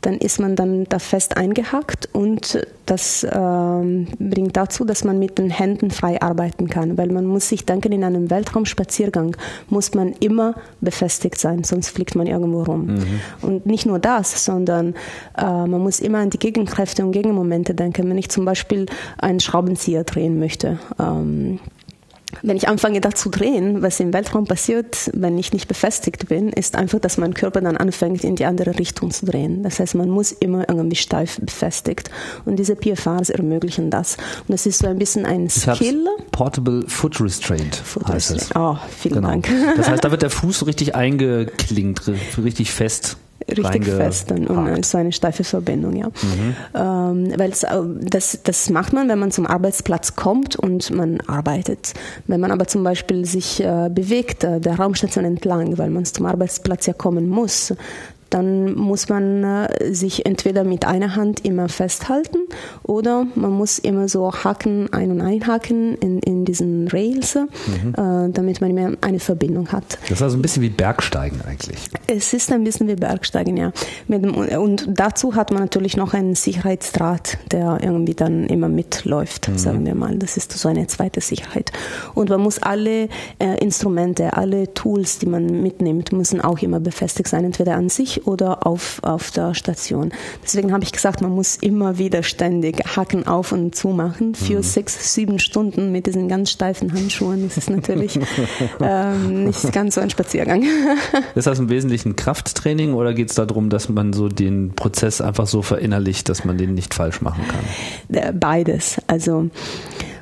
dann ist man dann da fest eingehackt und das ähm, bringt dazu, dass man mit den Händen frei arbeiten kann, weil man muss sich denken, in einem Weltraumspaziergang muss man immer befestigt sein, sonst fliegt man irgendwo rum. Mhm. Und nicht nur das, sondern äh, man muss immer an die Gegenkräfte und Gegenmomente denken. Wenn ich zum Beispiel einen Schraubenzieher drehen möchte, ähm, wenn ich anfange, da zu drehen, was im Weltraum passiert, wenn ich nicht befestigt bin, ist einfach, dass mein Körper dann anfängt, in die andere Richtung zu drehen. Das heißt, man muss immer irgendwie steif befestigt. Und diese PFRs ermöglichen das. Und das ist so ein bisschen ein Skill. Portable Foot Restraint Foot heißt Restraint. es. Oh, vielen genau. Dank. Das heißt, da wird der Fuß so richtig eingeklingt, richtig fest richtig fest und, und so eine steife Verbindung, ja. Mhm. Ähm, weil das, das macht man, wenn man zum Arbeitsplatz kommt und man arbeitet. Wenn man aber zum Beispiel sich äh, bewegt, äh, der Raumstation entlang, weil man zum Arbeitsplatz ja kommen muss, dann muss man äh, sich entweder mit einer Hand immer festhalten oder man muss immer so Haken ein- und einhaken in, in diesen Rails, mhm. äh, damit man mehr eine Verbindung hat. Das ist also ein bisschen wie Bergsteigen eigentlich. Es ist ein bisschen wie Bergsteigen, ja. Und dazu hat man natürlich noch einen Sicherheitsdraht, der irgendwie dann immer mitläuft, mhm. sagen wir mal. Das ist so eine zweite Sicherheit. Und man muss alle äh, Instrumente, alle Tools, die man mitnimmt, müssen auch immer befestigt sein, entweder an sich oder auf, auf der Station. Deswegen habe ich gesagt, man muss immer wieder ständig Haken auf und zu machen für mhm. sechs, sieben Stunden mit diesen ganz steifen Handschuhen. Das ist natürlich ähm, nicht ganz so ein Spaziergang. ist das im Wesentlichen Krafttraining oder geht es darum, dass man so den Prozess einfach so verinnerlicht, dass man den nicht falsch machen kann? Beides. Also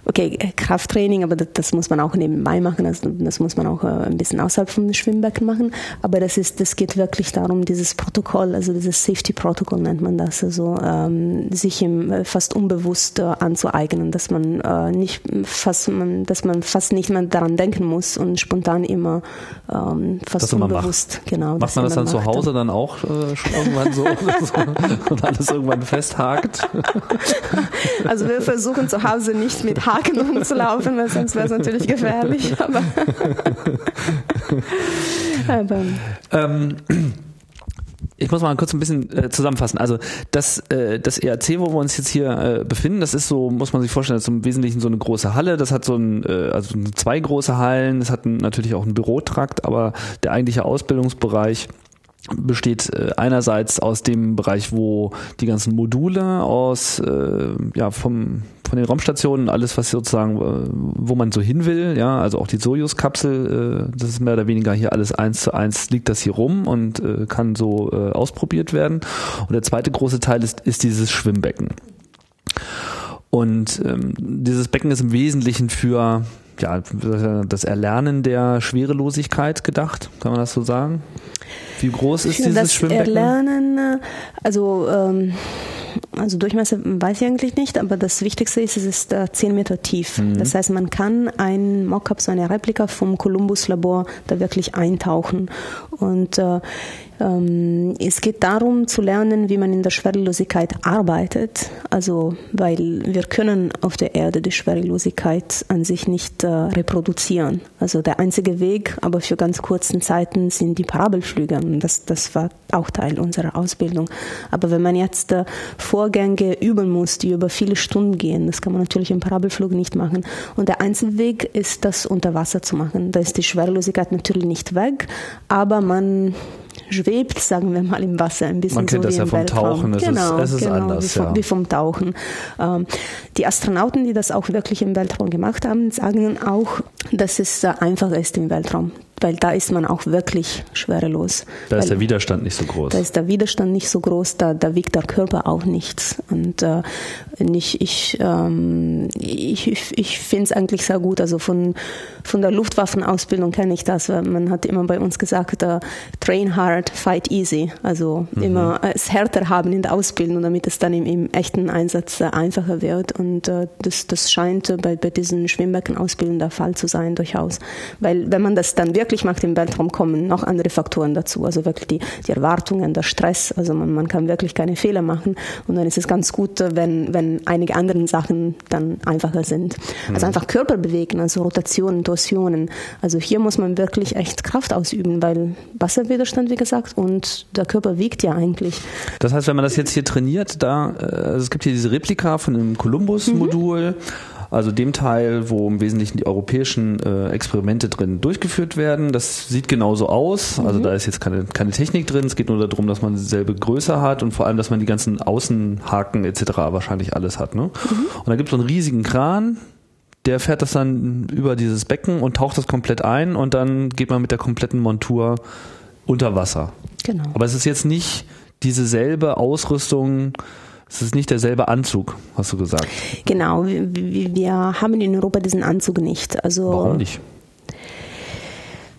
okay, Krafttraining, aber das, das, muss man auch nebenbei machen, also das muss man auch äh, ein bisschen außerhalb vom Schwimmbecken machen. Aber das ist, das geht wirklich darum, dieses Protokoll, also dieses Safety Protocol nennt man das, also ähm, sich im, äh, fast unbewusst äh, anzueignen, dass man äh, nicht fast, man, dass man fast nicht mehr daran denken muss und spontan immer ähm, fast unbewusst, macht. genau. Macht man das dann macht. zu Hause dann auch äh, schon irgendwann so, so und alles irgendwann festhakt? Also wir versuchen zu Hause nicht mit Haken rumzulaufen, weil sonst wäre es natürlich gefährlich. Aber, aber ähm, ich muss mal kurz ein bisschen äh, zusammenfassen. Also das, äh, das ERC, wo wir uns jetzt hier äh, befinden, das ist so, muss man sich vorstellen, das ist im Wesentlichen so eine große Halle. Das hat so ein, äh, also zwei große Hallen. Das hat ein, natürlich auch einen Bürotrakt, aber der eigentliche Ausbildungsbereich besteht äh, einerseits aus dem Bereich, wo die ganzen Module aus äh, ja vom von den Raumstationen alles, was sozusagen, äh, wo man so hin will, ja, also auch die Sojus-Kapsel, äh, das ist mehr oder weniger hier alles eins zu eins liegt das hier rum und äh, kann so äh, ausprobiert werden. Und der zweite große Teil ist, ist dieses Schwimmbecken. Und ähm, dieses Becken ist im Wesentlichen für ja, das Erlernen der Schwerelosigkeit gedacht, kann man das so sagen? Wie groß ist dieses das Schwimmbecken? Erlernen, äh, also ähm, also Durchmesser weiß ich eigentlich nicht, aber das Wichtigste ist, es ist äh, 10 Meter tief. Mhm. Das heißt, man kann ein Mockup, so eine Replika vom Columbus-Labor da wirklich eintauchen. Und äh, es geht darum zu lernen, wie man in der Schwerelosigkeit arbeitet. Also, weil wir können auf der Erde die Schwerelosigkeit an sich nicht äh, reproduzieren. Also der einzige Weg, aber für ganz kurzen Zeiten sind die Parabelflüge. Das, das war auch Teil unserer Ausbildung. Aber wenn man jetzt äh, Vorgänge üben muss, die über viele Stunden gehen, das kann man natürlich im Parabelflug nicht machen. Und der einzige Weg ist, das unter Wasser zu machen. Da ist die Schwerelosigkeit natürlich nicht weg, aber man schwebt, sagen wir mal, im Wasser ein bisschen Man kennt so das wie ja vom Weltraum. Tauchen, es genau, ist, es ist genau, anders. Wie vom, ja. wie vom Tauchen. Ähm, die Astronauten, die das auch wirklich im Weltraum gemacht haben, sagen auch, dass es einfacher ist im Weltraum weil da ist man auch wirklich schwerelos. Da ist der Widerstand nicht so groß. Da ist der Widerstand nicht so groß, da, da wiegt der Körper auch nichts. Und äh, ich, ich, ähm, ich, ich finde es eigentlich sehr gut. Also von, von der Luftwaffenausbildung kenne ich das. Man hat immer bei uns gesagt, uh, train hard, fight easy. Also mhm. immer es härter haben in der Ausbildung, damit es dann im, im echten Einsatz äh, einfacher wird. Und äh, das, das scheint bei, bei diesen Schwimmbeckenausbildungen der Fall zu sein, durchaus. Weil wenn man das dann wirklich wirklich macht im Weltraum, kommen noch andere Faktoren dazu. Also wirklich die, die Erwartungen, der Stress. Also man, man kann wirklich keine Fehler machen. Und dann ist es ganz gut, wenn, wenn einige andere Sachen dann einfacher sind. Also mhm. einfach Körper bewegen, also Rotationen, Torsionen. Also hier muss man wirklich echt Kraft ausüben, weil Wasserwiderstand, wie gesagt, und der Körper wiegt ja eigentlich. Das heißt, wenn man das jetzt hier trainiert, da, äh, also es gibt hier diese Replika von dem Columbus-Modul. Mhm also dem Teil, wo im Wesentlichen die europäischen äh, Experimente drin durchgeführt werden. Das sieht genauso aus. Also mhm. da ist jetzt keine, keine Technik drin. Es geht nur darum, dass man dieselbe Größe hat und vor allem, dass man die ganzen Außenhaken etc. wahrscheinlich alles hat. Ne? Mhm. Und da gibt es so einen riesigen Kran, der fährt das dann über dieses Becken und taucht das komplett ein und dann geht man mit der kompletten Montur unter Wasser. Genau. Aber es ist jetzt nicht dieselbe Ausrüstung, es ist nicht derselbe Anzug, hast du gesagt. Genau, wir, wir haben in Europa diesen Anzug nicht. Also, Warum nicht?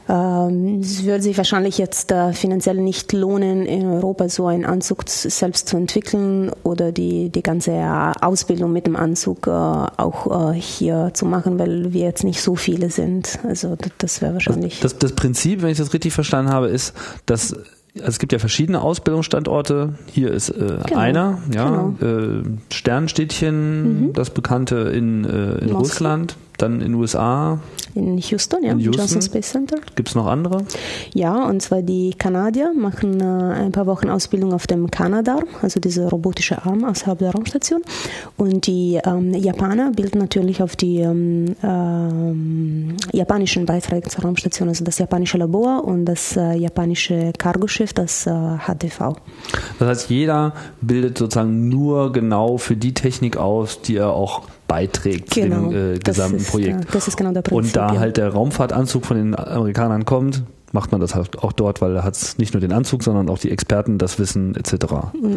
Ähm, es würde sich wahrscheinlich jetzt äh, finanziell nicht lohnen, in Europa so einen Anzug selbst zu entwickeln oder die, die ganze Ausbildung mit dem Anzug äh, auch äh, hier zu machen, weil wir jetzt nicht so viele sind. Also das wäre wahrscheinlich. Das, das, das Prinzip, wenn ich das richtig verstanden habe, ist, dass also es gibt ja verschiedene Ausbildungsstandorte. Hier ist äh, genau, einer, ja, genau. äh, Sternstädtchen, mhm. das bekannte in, äh, in Russland, dann in den USA. In Houston, ja, in Houston. Johnson Space Center. Gibt es noch andere? Ja, und zwar die Kanadier machen äh, ein paar Wochen Ausbildung auf dem Kanadar, also diese robotische Arm außerhalb der Raumstation. Und die ähm, Japaner bilden natürlich auf die ähm, ähm, japanischen Beiträge zur Raumstation, also das japanische Labor und das äh, japanische Cargoschiff, das äh, HTV. Das heißt, jeder bildet sozusagen nur genau für die Technik aus, die er auch beiträgt genau, zu dem äh, gesamten ist, Projekt. das ist genau der Prinzip, Und da ja. halt der Raumfahrtanzug von den Amerikanern kommt, macht man das halt auch dort, weil da hat es nicht nur den Anzug, sondern auch die Experten, das Wissen etc.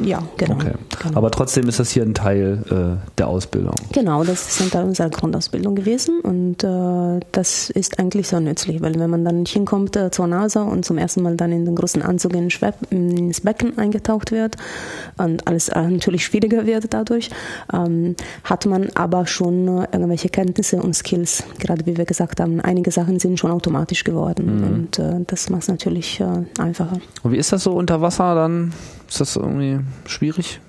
Ja, genau. Okay. genau. Aber trotzdem ist das hier ein Teil äh, der Ausbildung. Genau, das ist ein Teil unserer Grundausbildung gewesen und äh, das ist eigentlich sehr nützlich, weil wenn man dann hinkommt äh, zur NASA und zum ersten Mal dann in den großen Anzug in ins Becken eingetaucht wird und alles äh, natürlich schwieriger wird dadurch, ähm, hat man aber schon äh, irgendwelche Kenntnisse und Skills, gerade wie wir gesagt haben, einige Sachen sind schon automatisch geworden mhm. und äh, das macht es natürlich äh, einfacher. Und wie ist das so unter Wasser dann? Ist das irgendwie schwierig?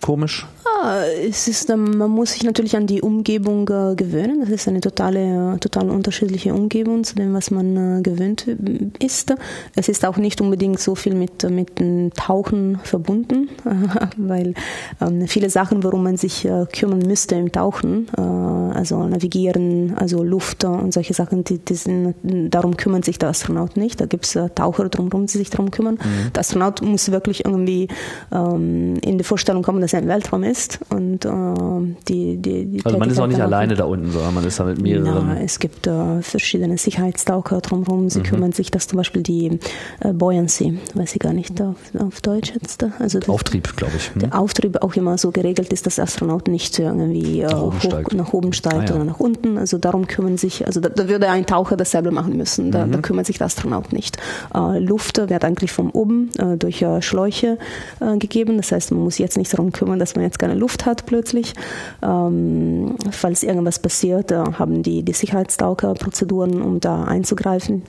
Komisch? Ja, es ist, ähm, man muss sich natürlich an die Umgebung äh, gewöhnen. Das ist eine totale, total unterschiedliche Umgebung zu dem, was man äh, gewöhnt äh, ist. Es ist auch nicht unbedingt so viel mit, mit dem Tauchen verbunden, weil ähm, viele Sachen, worum man sich kümmern müsste im Tauchen, also navigieren, also Luft und solche Sachen, die, die sind, darum kümmert sich der Astronaut nicht. Da gibt es Taucher drumherum, die sich darum kümmern. Mhm. Der Astronaut muss wirklich irgendwie ähm, in die Vorstellung kommen, dass er im Weltraum ist und äh, die, die, die Also man ist auch nicht alleine da unten, sondern man ist da mit mehreren. Ja, es gibt äh, verschiedene Sicherheitstaucher drumherum. Sie mhm. kümmern sich, dass zum Beispiel die äh, Buoyancy, weiß ich gar nicht auf, auf Deutsch jetzt. Also Auftrieb, glaube ich. Hm? Der Auftrieb auch immer so geregelt ist, dass der Astronaut nicht irgendwie äh, nach oben hoch, steigt, nach oben steigt ah, ja. oder nach unten. Also darum kümmern sich, also da, da würde ein Taucher das selber machen müssen. Da, mhm. da kümmert sich der Astronaut nicht. Äh, Luft wird eigentlich von oben äh, durch äh, Schläuche äh, gegeben. Das heißt, man muss jetzt nicht darum kümmern, dass man jetzt keine Luft hat plötzlich. Ähm, falls irgendwas passiert, äh, haben die die Sicherheitstaucherprozeduren, um da einzugreifen.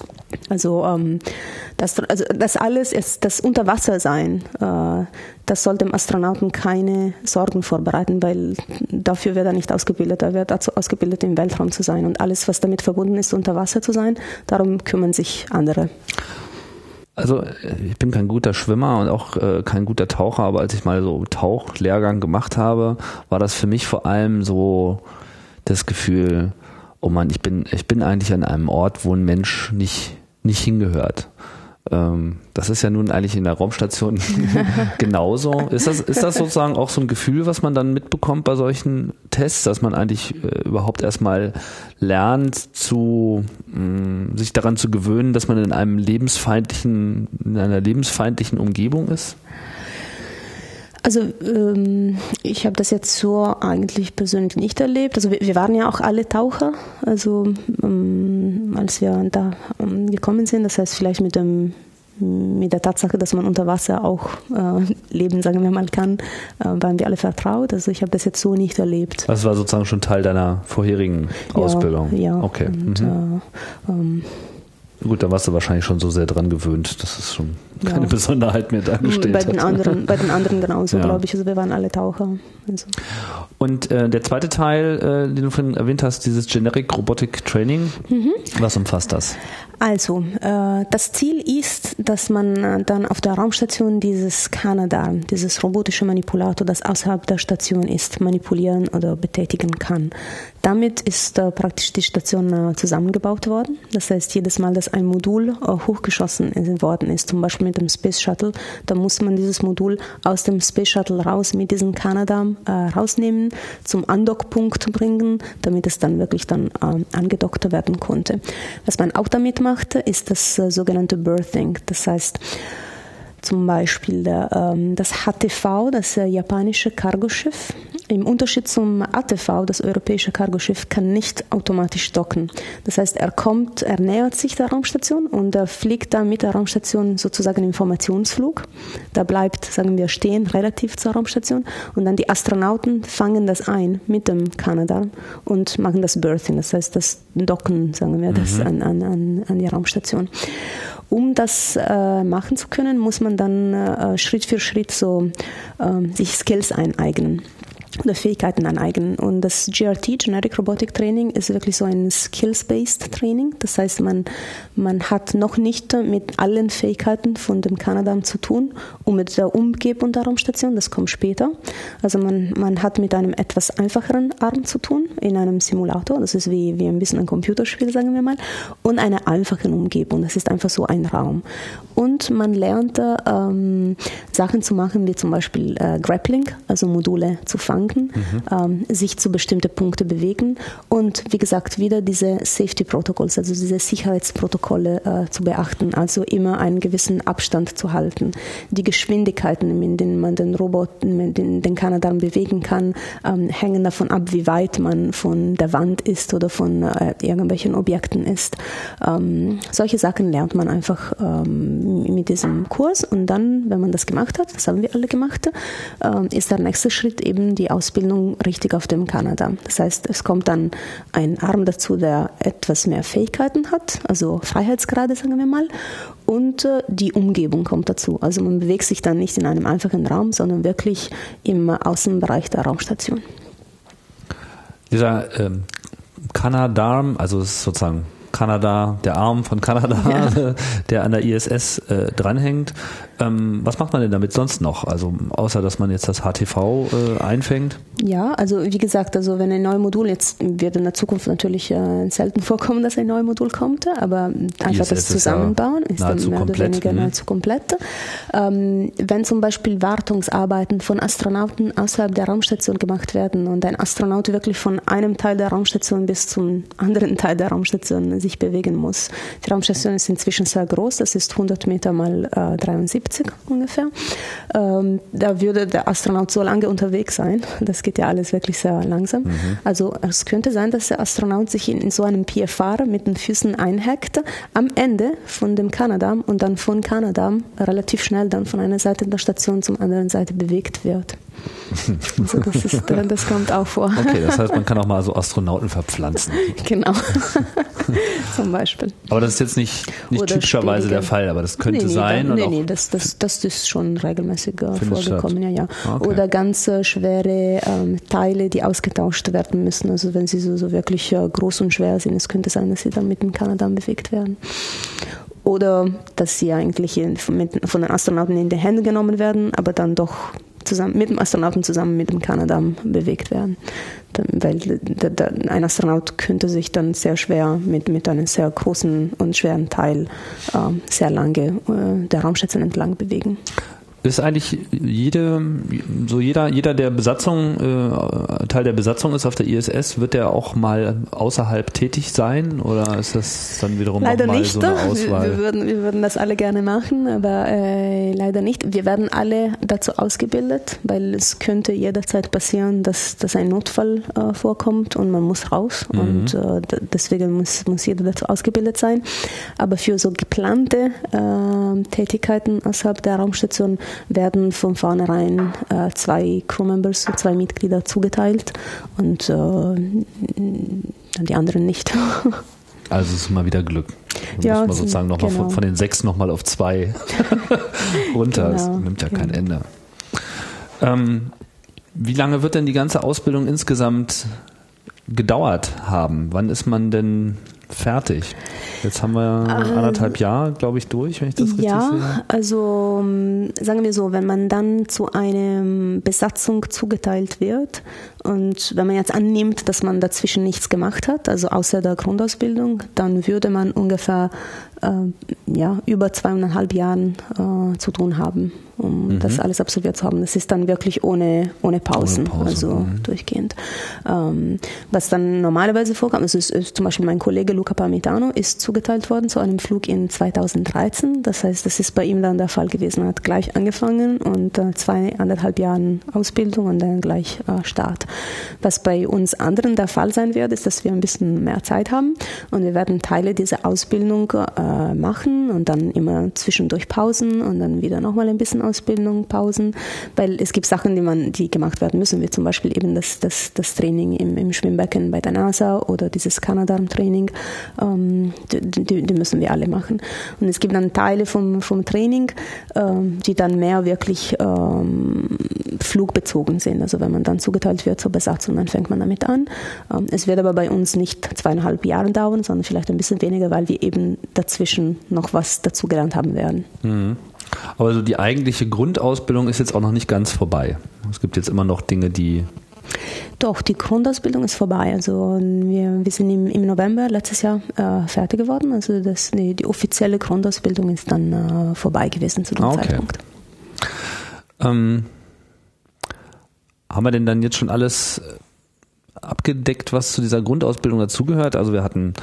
Also ähm, das, also das alles ist das Unterwassersein. Äh, das soll dem Astronauten keine Sorgen vorbereiten, weil dafür wird er nicht ausgebildet. Er wird dazu ausgebildet, im Weltraum zu sein. Und alles, was damit verbunden ist, unter Wasser zu sein, darum kümmern sich andere. Also ich bin kein guter Schwimmer und auch äh, kein guter Taucher, aber als ich mal so Tauchlehrgang gemacht habe, war das für mich vor allem so das Gefühl, oh man, ich bin, ich bin eigentlich an einem Ort, wo ein Mensch nicht, nicht hingehört. Ähm, das ist ja nun eigentlich in der Raumstation genauso. Ist das, ist das sozusagen auch so ein Gefühl, was man dann mitbekommt bei solchen Tests, dass man eigentlich äh, überhaupt erstmal lernt, zu, mh, mm, sich daran zu gewöhnen, dass man in einem lebensfeindlichen, in einer lebensfeindlichen Umgebung ist? Also ähm, ich habe das jetzt so eigentlich persönlich nicht erlebt. Also wir, wir waren ja auch alle Taucher, also ähm, als wir da ähm, gekommen sind. Das heißt vielleicht mit dem mit der Tatsache, dass man unter Wasser auch äh, leben, sagen wir mal, kann, äh, waren wir alle vertraut. Also ich habe das jetzt so nicht erlebt. Das war sozusagen schon Teil deiner vorherigen Ausbildung. Ja, okay. Und, mhm. äh, ähm, Gut, da warst du wahrscheinlich schon so sehr dran gewöhnt, dass es schon keine ja. Besonderheit mehr dargestellt bei den hat. Anderen, bei den anderen genauso, ja. glaube ich. Also wir waren alle Taucher. Also. Und äh, der zweite Teil, äh, den du vorhin erwähnt hast, dieses Generic Robotic Training, mhm. was umfasst das? Also, äh, das Ziel ist, dass man äh, dann auf der Raumstation dieses Kanada, dieses robotische Manipulator, das außerhalb der Station ist, manipulieren oder betätigen kann. Damit ist äh, praktisch die Station äh, zusammengebaut worden. Das heißt, jedes Mal, dass ein Modul hochgeschossen worden ist, zum Beispiel mit dem Space Shuttle, dann muss man dieses Modul aus dem Space Shuttle raus mit diesem Kanada äh, rausnehmen, zum Andockpunkt bringen, damit es dann wirklich dann angedockt werden konnte. Was man auch damit machte, ist das äh, sogenannte Birthing. Das heißt, zum Beispiel ähm, das HTV, das äh, japanische Cargoschiff. Im Unterschied zum ATV, das europäische Cargoschiff, kann nicht automatisch docken. Das heißt, er kommt, er nähert sich der Raumstation und er fliegt dann mit der Raumstation sozusagen im Informationsflug. Da bleibt, sagen wir, stehen relativ zur Raumstation und dann die Astronauten fangen das ein mit dem Kanada und machen das Birthing, das heißt das Docken, sagen wir, das mhm. an, an, an die Raumstation. Um das äh, machen zu können, muss man dann äh, Schritt für Schritt so äh, sich Skills eineignen oder Fähigkeiten aneignen. Und das GRT, Genetic Robotic Training, ist wirklich so ein Skills-Based Training. Das heißt, man, man hat noch nicht mit allen Fähigkeiten von dem Kanada zu tun und mit der Umgebung der Raumstation, das kommt später. Also man, man hat mit einem etwas einfacheren Arm zu tun in einem Simulator. Das ist wie, wie ein bisschen ein Computerspiel, sagen wir mal. Und einer einfachen Umgebung. Das ist einfach so ein Raum. Und man lernt ähm, Sachen zu machen, wie zum Beispiel äh, Grappling, also Module zu fangen landen, mhm. ähm, sich zu bestimmten Punkten bewegen und wie gesagt wieder diese Safety Protocols, also diese Sicherheitsprotokolle äh, zu beachten, also immer einen gewissen Abstand zu halten. Die Geschwindigkeiten, in denen man den Roboter, den, den Kanadarm bewegen kann, ähm, hängen davon ab, wie weit man von der Wand ist oder von äh, irgendwelchen Objekten ist. Ähm, solche Sachen lernt man einfach ähm, mit diesem Kurs und dann, wenn man das gemacht hat, das haben wir alle gemacht, äh, ist der nächste Schritt eben die Ausbildung richtig auf dem Kanada. Das heißt, es kommt dann ein Arm dazu, der etwas mehr Fähigkeiten hat, also Freiheitsgrade, sagen wir mal, und äh, die Umgebung kommt dazu. Also man bewegt sich dann nicht in einem einfachen Raum, sondern wirklich im Außenbereich der Raumstation. Dieser ähm, Canadarm, also sozusagen Kanada, der Arm von Kanada, ja. der an der ISS äh, dranhängt. Ähm, was macht man denn damit sonst noch? Also außer dass man jetzt das HTV äh, einfängt? Ja, also wie gesagt, also wenn ein neues Modul jetzt wird in der Zukunft natürlich äh, selten vorkommen, dass ein neues Modul kommt, aber einfach ISS das Zusammenbauen ist, dann mehr komplett, oder weniger mhm. nahezu komplett. Ähm, wenn zum Beispiel Wartungsarbeiten von Astronauten außerhalb der Raumstation gemacht werden und ein Astronaut wirklich von einem Teil der Raumstation bis zum anderen Teil der Raumstation sich bewegen muss. Die Raumstation ist inzwischen sehr groß, das ist 100 Meter mal äh, 73 ungefähr. Ähm, da würde der Astronaut so lange unterwegs sein. Das geht ja alles wirklich sehr langsam. Mhm. Also es könnte sein, dass der Astronaut sich in, in so einem PFR mit den Füßen einhackt, am Ende von dem Kanadam und dann von Kanadam relativ schnell dann von einer Seite der Station zum anderen Seite bewegt wird. Also das, ist, das kommt auch vor. Okay, das heißt, man kann auch mal so Astronauten verpflanzen. Genau. Zum Beispiel. Aber das ist jetzt nicht, nicht typischerweise der Fall, aber das könnte nee, nee, sein. Nee, nee, das, das, das ist schon regelmäßig vorgekommen, ja, ja. Okay. Oder ganz äh, schwere ähm, Teile, die ausgetauscht werden müssen. Also wenn sie so, so wirklich äh, groß und schwer sind, es könnte sein, dass sie dann mit dem Kanada bewegt werden oder dass sie eigentlich von den Astronauten in die Hände genommen werden, aber dann doch zusammen, mit dem Astronauten zusammen mit dem Kanadam bewegt werden. Weil ein Astronaut könnte sich dann sehr schwer mit, mit einem sehr großen und schweren Teil äh, sehr lange äh, der Raumstation entlang bewegen ist eigentlich jede, so jeder, jeder der Besatzung, äh, Teil der Besatzung ist auf der ISS, wird der auch mal außerhalb tätig sein oder ist das dann wiederum leider mal nicht. so eine Auswahl? Wir, wir, würden, wir würden das alle gerne machen, aber äh, leider nicht. Wir werden alle dazu ausgebildet, weil es könnte jederzeit passieren, dass, dass ein Notfall äh, vorkommt und man muss raus mhm. und äh, deswegen muss, muss jeder dazu ausgebildet sein. Aber für so geplante äh, Tätigkeiten außerhalb der Raumstation werden von vornherein äh, zwei Crewmembers, zwei Mitglieder zugeteilt und äh, die anderen nicht. Also es ist mal wieder Glück. Da ja, muss man sozusagen nochmal genau. von, von, den sechs nochmal auf zwei runter. Genau, das nimmt ja genau. kein Ende. Ähm, wie lange wird denn die ganze Ausbildung insgesamt gedauert haben? Wann ist man denn fertig? Jetzt haben wir ähm, anderthalb Jahre, glaube ich, durch, wenn ich das richtig ja, sehe. Ja, also ähm, sagen wir so, wenn man dann zu einer Besatzung zugeteilt wird und wenn man jetzt annimmt, dass man dazwischen nichts gemacht hat, also außer der Grundausbildung, dann würde man ungefähr äh, ja, über zweieinhalb Jahren äh, zu tun haben, um mhm. das alles absolviert zu haben. Das ist dann wirklich ohne, ohne Pausen, ohne Pause. also mhm. durchgehend. Ähm, was dann normalerweise vorkam, also ist, ist, zum Beispiel mein Kollege Luca Parmitano ist zugeteilt worden zu einem Flug in 2013. Das heißt, das ist bei ihm dann der Fall gewesen. Er hat gleich angefangen und äh, zweieinhalb Jahren Ausbildung und dann gleich äh, Start. Was bei uns anderen der Fall sein wird, ist, dass wir ein bisschen mehr Zeit haben und wir werden Teile dieser Ausbildung äh, machen und dann immer zwischendurch Pausen und dann wieder nochmal ein bisschen Ausbildung, Pausen, weil es gibt Sachen, die man, die gemacht werden müssen, wie zum Beispiel eben das, das, das Training im, im Schwimmbecken bei der NASA oder dieses Kanadarm-Training, ähm, die, die, die, müssen wir alle machen. Und es gibt dann Teile vom, vom Training, ähm, die dann mehr wirklich ähm, flugbezogen sind. Also wenn man dann zugeteilt wird zur Besatzung, dann fängt man damit an. Ähm, es wird aber bei uns nicht zweieinhalb Jahre dauern, sondern vielleicht ein bisschen weniger, weil wir eben dazwischen noch was dazugelernt haben werden. Mhm. Aber so die eigentliche Grundausbildung ist jetzt auch noch nicht ganz vorbei. Es gibt jetzt immer noch Dinge, die doch, die Grundausbildung ist vorbei. Also wir, wir sind im, im November letztes Jahr äh, fertig geworden. Also das, die, die, offizielle Grundausbildung ist dann äh, vorbei gewesen zu dem ah, okay. Zeitpunkt. Ähm, haben wir denn dann jetzt schon alles abgedeckt, was zu dieser Grundausbildung dazugehört? Also wir hatten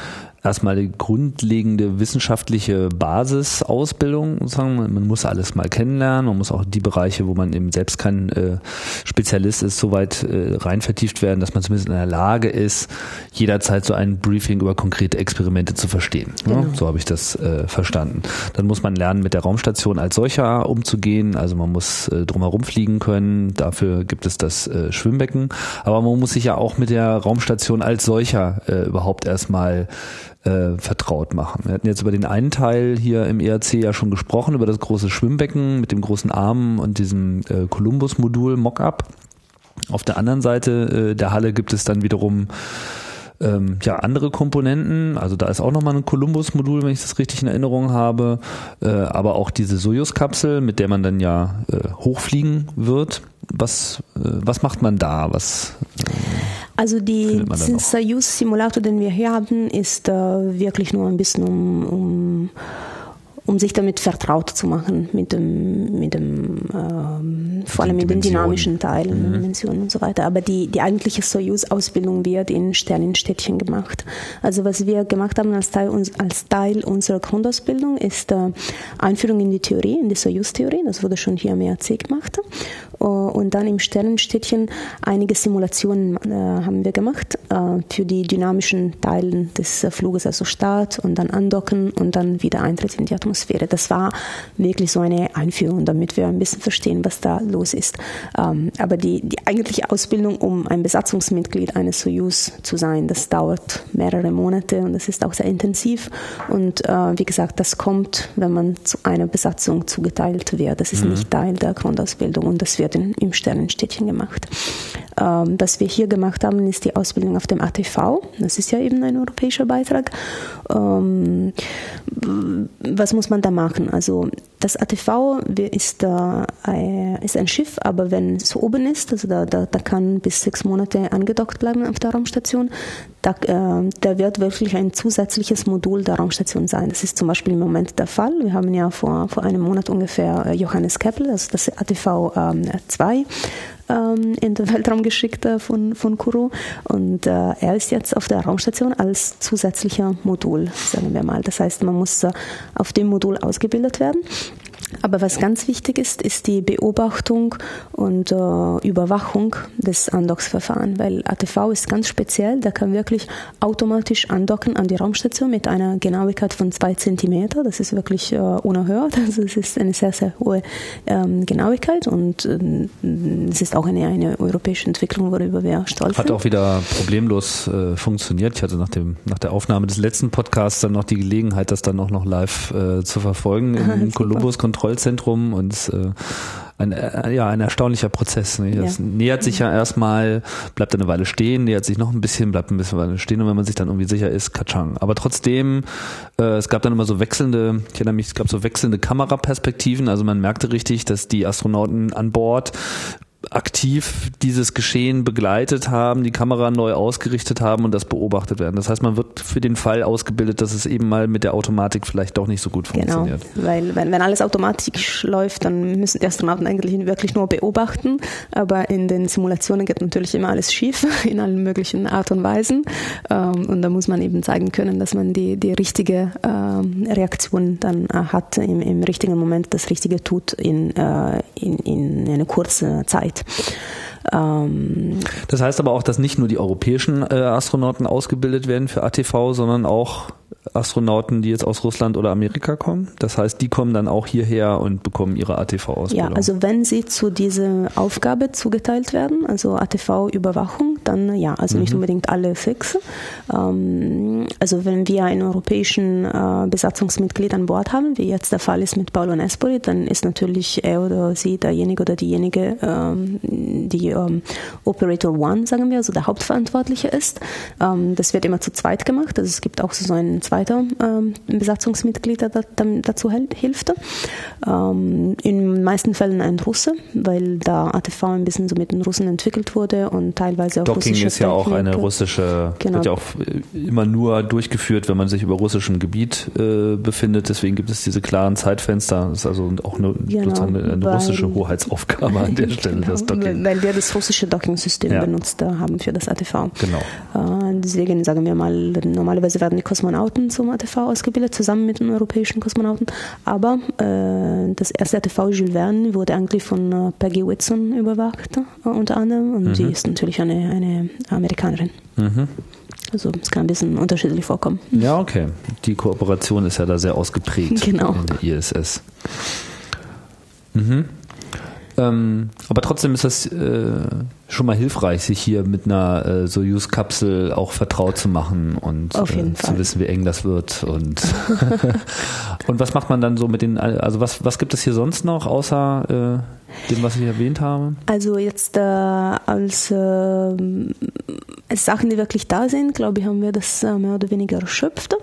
erstmal die grundlegende wissenschaftliche Basisausbildung. Sozusagen. Man muss alles mal kennenlernen, man muss auch die Bereiche, wo man eben selbst kein äh, Spezialist ist, so weit äh, rein vertieft werden, dass man zumindest in der Lage ist, jederzeit so ein Briefing über konkrete Experimente zu verstehen. Genau. Ja, so habe ich das äh, verstanden. Dann muss man lernen, mit der Raumstation als solcher umzugehen. Also man muss äh, drumherum fliegen können. Dafür gibt es das äh, Schwimmbecken. Aber man muss sich ja auch mit der Raumstation als solcher äh, überhaupt erstmal äh, vertraut machen. Wir hatten jetzt über den einen Teil hier im ERC ja schon gesprochen, über das große Schwimmbecken mit dem großen Arm und diesem äh, Columbus-Modul Mockup. Auf der anderen Seite äh, der Halle gibt es dann wiederum ähm, ja, andere Komponenten, also da ist auch nochmal ein Columbus-Modul, wenn ich das richtig in Erinnerung habe, äh, aber auch diese Soyuz-Kapsel, mit der man dann ja äh, hochfliegen wird. Was, äh, was macht man da? Was, äh, also die Soyuz-Simulator, den wir hier haben, ist äh, wirklich nur ein bisschen um, um um sich damit vertraut zu machen mit dem, mit dem ähm, vor allem mit den dynamischen Teilen, mhm. Dimensionen und so weiter. Aber die, die eigentliche Soyuz-Ausbildung wird in Sternenstädtchen gemacht. Also was wir gemacht haben als Teil, als Teil unserer Grundausbildung ist äh, Einführung in die Theorie, in die Soyuz-Theorie. Das wurde schon hier am ERC gemacht. Uh, und dann im Sternenstädtchen einige Simulationen äh, haben wir gemacht äh, für die dynamischen Teilen des äh, Fluges, also Start und dann Andocken und dann wieder Eintritt in die Atmosphäre. Das war wirklich so eine Einführung, damit wir ein bisschen verstehen, was da los ist. Ähm, aber die, die eigentliche Ausbildung, um ein Besatzungsmitglied eines Soyuz zu sein, das dauert mehrere Monate und das ist auch sehr intensiv. Und äh, wie gesagt, das kommt, wenn man zu einer Besatzung zugeteilt wird. Das ist mhm. nicht Teil der Grundausbildung und das wird in, im Sternenstädtchen gemacht. Ähm, was wir hier gemacht haben, ist die Ausbildung auf dem ATV. Das ist ja eben ein europäischer Beitrag. Ähm, was muss man da machen? Also das ATV ist, äh, ist ein Schiff, aber wenn es oben ist, also da, da, da kann bis sechs Monate angedockt bleiben auf der Raumstation, da, äh, da wird wirklich ein zusätzliches Modul der Raumstation sein. Das ist zum Beispiel im Moment der Fall. Wir haben ja vor, vor einem Monat ungefähr äh, Johannes Kepler, also das ATV ähm, 2, ähm, in den Weltraum geschickt äh, von, von Kourou. Und äh, er ist jetzt auf der Raumstation als zusätzlicher Modul, sagen wir mal. Das heißt, man muss äh, auf dem Modul ausgebildet werden. Aber was ganz wichtig ist, ist die Beobachtung und äh, Überwachung des Andocksverfahrens, weil ATV ist ganz speziell, der kann wirklich automatisch andocken an die Raumstation mit einer Genauigkeit von zwei Zentimeter. Das ist wirklich äh, unerhört. Also es ist eine sehr, sehr hohe ähm, Genauigkeit und äh, es ist auch eine, eine europäische Entwicklung, worüber wir stolz sind. Hat auch wieder problemlos äh, funktioniert. Ich hatte nach, dem, nach der Aufnahme des letzten Podcasts dann noch die Gelegenheit, das dann auch noch live äh, zu verfolgen im Columbus Control Kontrollzentrum und äh, ein, äh, ja, ein erstaunlicher Prozess. Ne? Das ja. nähert sich ja erstmal, bleibt eine Weile stehen, nähert sich noch ein bisschen, bleibt ein bisschen Weile stehen und wenn man sich dann irgendwie sicher ist, Katschang. Aber trotzdem, äh, es gab dann immer so wechselnde, ich erinnere mich, es gab so wechselnde Kameraperspektiven, also man merkte richtig, dass die Astronauten an Bord aktiv dieses Geschehen begleitet haben, die Kamera neu ausgerichtet haben und das beobachtet werden. Das heißt, man wird für den Fall ausgebildet, dass es eben mal mit der Automatik vielleicht doch nicht so gut genau, funktioniert. Genau, weil wenn, wenn alles automatisch läuft, dann müssen die Astronauten eigentlich wirklich nur beobachten, aber in den Simulationen geht natürlich immer alles schief, in allen möglichen Art und Weisen ähm, und da muss man eben zeigen können, dass man die, die richtige ähm, Reaktion dann äh, hat, im, im richtigen Moment das Richtige tut in, äh, in, in eine kurze Zeit. Zeit. Ähm, das heißt aber auch, dass nicht nur die europäischen äh, Astronauten ausgebildet werden für ATV, sondern auch Astronauten, die jetzt aus Russland oder Amerika kommen. Das heißt, die kommen dann auch hierher und bekommen ihre ATV-Ausbildung. Ja, also wenn sie zu dieser Aufgabe zugeteilt werden, also ATV-Überwachung, dann ja, also nicht mhm. unbedingt alle fix. Ähm, also wenn wir einen europäischen äh, Besatzungsmitglied an Bord haben, wie jetzt der Fall ist mit Paolo Nespoli, dann ist natürlich er oder sie derjenige oder diejenige, ähm, die ähm, Operator One, sagen wir, also der Hauptverantwortliche ist. Ähm, das wird immer zu zweit gemacht. Also es gibt auch so einen zweiter ähm, Besatzungsmitglied, der dazu hilft. Ähm, in den meisten Fällen ein Russe, weil da ATV ein bisschen so mit den Russen entwickelt wurde und teilweise auch Docking ist ja auch eine russische, genau. wird ja auch immer nur durchgeführt, wenn man sich über russischem Gebiet äh, befindet. Deswegen gibt es diese klaren Zeitfenster. Das ist also auch eine, genau, sozusagen eine weil, russische Hoheitsaufgabe an der Stelle, genau, das Docking. Weil wir das russische Docking-System ja. benutzt haben für das ATV. Genau. Äh, deswegen sagen wir mal, normalerweise werden die Kosmonauten zum ATV ausgebildet, zusammen mit den europäischen Kosmonauten. Aber äh, das erste ATV Jules Verne wurde eigentlich von äh, Peggy Whitson überwacht, äh, unter anderem. Und mhm. sie ist natürlich eine, eine Amerikanerin. Mhm. Also es kann ein bisschen unterschiedlich vorkommen. Ja, okay. Die Kooperation ist ja da sehr ausgeprägt genau. in der ISS. Mhm. Ähm, aber trotzdem ist das äh, schon mal hilfreich, sich hier mit einer äh, Soyuz-Kapsel auch vertraut zu machen und äh, zu wissen, wie eng das wird. Und, und was macht man dann so mit den, also was, was gibt es hier sonst noch, außer äh, dem, was ich erwähnt habe? Also jetzt äh, als, äh, als Sachen, die wirklich da sind, glaube ich, haben wir das äh, mehr oder weniger erschöpft.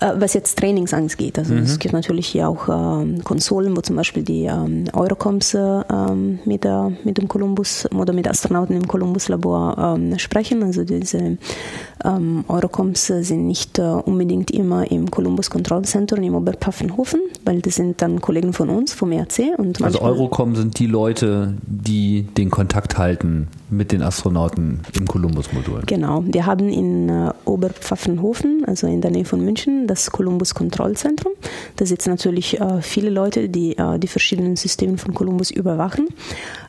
Äh, was jetzt Trainings angeht. Also mhm. es gibt natürlich hier auch ähm, Konsolen, wo zum Beispiel die ähm, Eurocoms äh, ähm, mit, der, mit dem Columbus oder mit Astronauten im Columbus-Labor ähm, sprechen. Also diese ähm, Eurocoms sind nicht äh, unbedingt immer im Columbus Control Center in Oberpfaffenhofen, weil das sind dann Kollegen von uns vom ERC. Und also Eurocom sind die Leute, die den Kontakt halten mit den Astronauten im Columbus-Modul. Genau. Wir haben in äh, Oberpfaffenhofen, also in der Nähe von München, das Columbus Kontrollzentrum. Da sitzen natürlich äh, viele Leute, die äh, die verschiedenen Systeme von Columbus überwachen.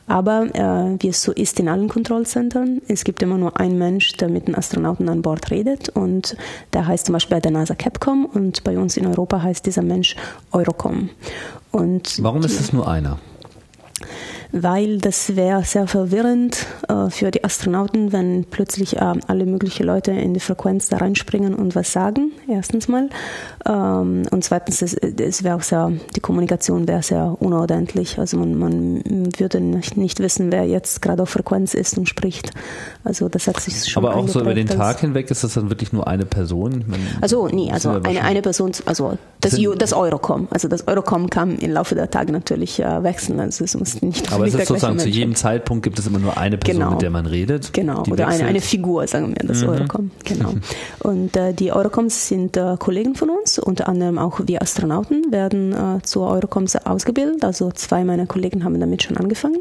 Aber äh, wie es so ist in allen Kontrollzentren, es gibt immer nur einen Mensch, der mit den Astronauten an Bord redet und der heißt zum Beispiel bei der NASA Capcom und bei uns in Europa heißt dieser Mensch Eurocom. Und Warum ist es nur einer? Weil das wäre sehr verwirrend äh, für die Astronauten, wenn plötzlich äh, alle möglichen Leute in die Frequenz da reinspringen und was sagen, erstens mal. Ähm, und zweitens, es, es wäre auch sehr, die Kommunikation wäre sehr unordentlich. Also man, man würde nicht, nicht wissen, wer jetzt gerade auf Frequenz ist und spricht. Also das hat sich schon Aber auch so über den Tag hinweg ist das dann wirklich nur eine Person? Man, also nee, also eine, eine Person, also das, das Eurocom. Also das Eurocom kann im Laufe der Tage natürlich äh, wechseln. Also es muss nicht aber es ist sozusagen zu jedem Zeitpunkt gibt es immer nur eine Person, genau. mit der man redet. Genau, oder eine, eine Figur, sagen wir, das mhm. Eurocom. Genau. Und äh, die Eurocoms sind äh, Kollegen von uns, unter anderem auch wir Astronauten werden äh, zur Eurocoms ausgebildet. Also zwei meiner Kollegen haben damit schon angefangen.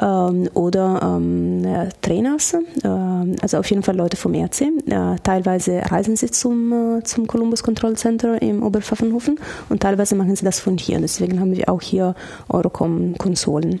Ähm, oder ähm, Trainers, äh, also auf jeden Fall Leute vom ERC. Äh, teilweise reisen sie zum, äh, zum Columbus Control Center im Oberpfaffenhofen und teilweise machen sie das von hier. Deswegen haben wir auch hier Eurocom-Konsolen.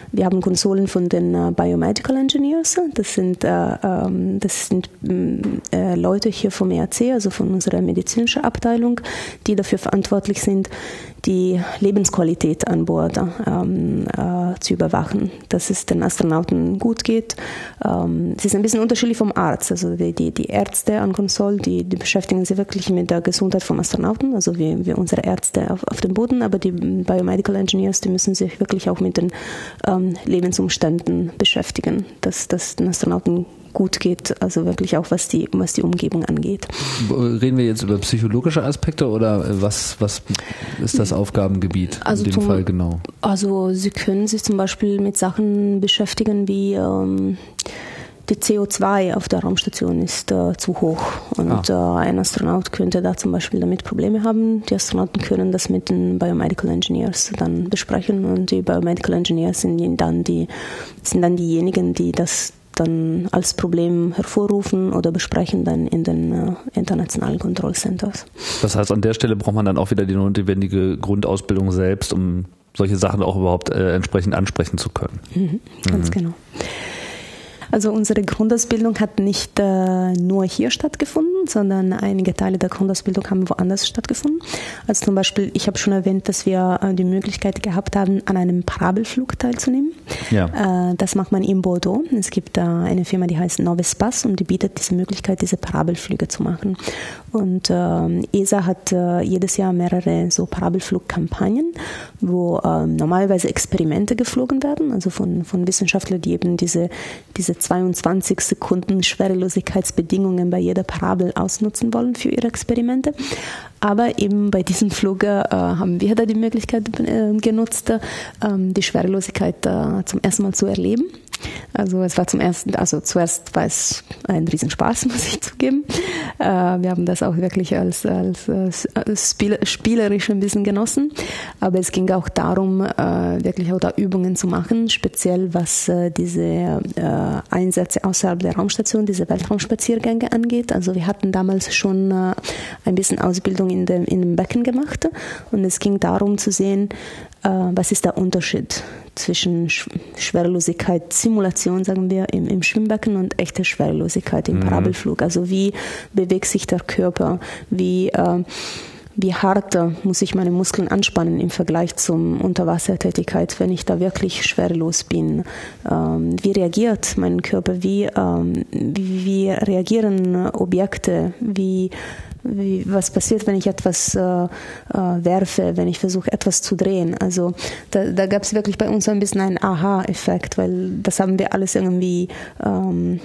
Wir haben Konsolen von den äh, Biomedical Engineers. Das sind, äh, ähm, das sind mm, äh, Leute hier vom ERC, also von unserer medizinischen Abteilung, die dafür verantwortlich sind, die Lebensqualität an Bord ähm, äh, zu überwachen, dass es den Astronauten gut geht. Ähm, es ist ein bisschen unterschiedlich vom Arzt. Also die, die, Ärzte an Konsol, die, die beschäftigen sich wirklich mit der Gesundheit vom Astronauten, also wie, wie unsere Ärzte auf, auf dem Boden, aber die Biomedical Engineers, die müssen sich wirklich auch mit den ähm, Lebensumständen beschäftigen, dass das den Astronauten gut geht, also wirklich auch was die, was die Umgebung angeht. Reden wir jetzt über psychologische Aspekte oder was, was ist das Aufgabengebiet also in dem zum, Fall genau? Also Sie können sich zum Beispiel mit Sachen beschäftigen wie ähm, die CO2 auf der Raumstation ist äh, zu hoch und ah. äh, ein Astronaut könnte da zum Beispiel damit Probleme haben. Die Astronauten können das mit den Biomedical Engineers dann besprechen und die Biomedical Engineers sind dann die sind dann diejenigen, die das dann als Problem hervorrufen oder besprechen dann in den äh, internationalen Kontrollcenters. Das heißt, an der Stelle braucht man dann auch wieder die notwendige Grundausbildung selbst, um solche Sachen auch überhaupt äh, entsprechend ansprechen zu können. Mhm, ganz mhm. genau. Also unsere Grundausbildung hat nicht äh, nur hier stattgefunden, sondern einige Teile der Grundausbildung haben woanders stattgefunden. Also zum Beispiel, ich habe schon erwähnt, dass wir äh, die Möglichkeit gehabt haben, an einem Parabelflug teilzunehmen. Ja. Äh, das macht man in Bordeaux. Es gibt eine Firma, die heißt Novespace und die bietet diese Möglichkeit, diese Parabelflüge zu machen. Und äh, ESA hat äh, jedes Jahr mehrere so Parabelflugkampagnen, wo äh, normalerweise Experimente geflogen werden, also von, von Wissenschaftlern, die eben diese, diese 22 Sekunden Schwerelosigkeitsbedingungen bei jeder Parabel ausnutzen wollen für ihre Experimente. Aber eben bei diesem Flug äh, haben wir da die Möglichkeit äh, genutzt, äh, die Schwerelosigkeit äh, zum ersten Mal zu erleben. Also es war zum ersten, also zuerst war es ein Riesenspaß, muss ich zugeben. Äh, wir haben das auch wirklich als, als, als spielerisch ein bisschen genossen. Aber es ging auch darum, äh, wirklich auch da Übungen zu machen, speziell was äh, diese Einsätze außerhalb der Raumstation, diese Weltraumspaziergänge angeht. Also wir hatten damals schon ein bisschen Ausbildung in dem, in dem Becken gemacht und es ging darum zu sehen, was ist der Unterschied zwischen Schwerelosigkeit, Simulation, sagen wir, im, im Schwimmbecken und echte Schwerelosigkeit im mhm. Parabelflug. Also wie bewegt sich der Körper, wie, äh, wie hart muss ich meine Muskeln anspannen im Vergleich zum Unterwassertätigkeit, wenn ich da wirklich schwerelos bin. Ähm, wie reagiert mein Körper? Wie, ähm, wie, wie reagieren Objekte? Wie wie, was passiert, wenn ich etwas äh, äh, werfe, wenn ich versuche, etwas zu drehen. Also da, da gab es wirklich bei uns ein bisschen einen Aha-Effekt, weil das haben wir alles irgendwie ähm,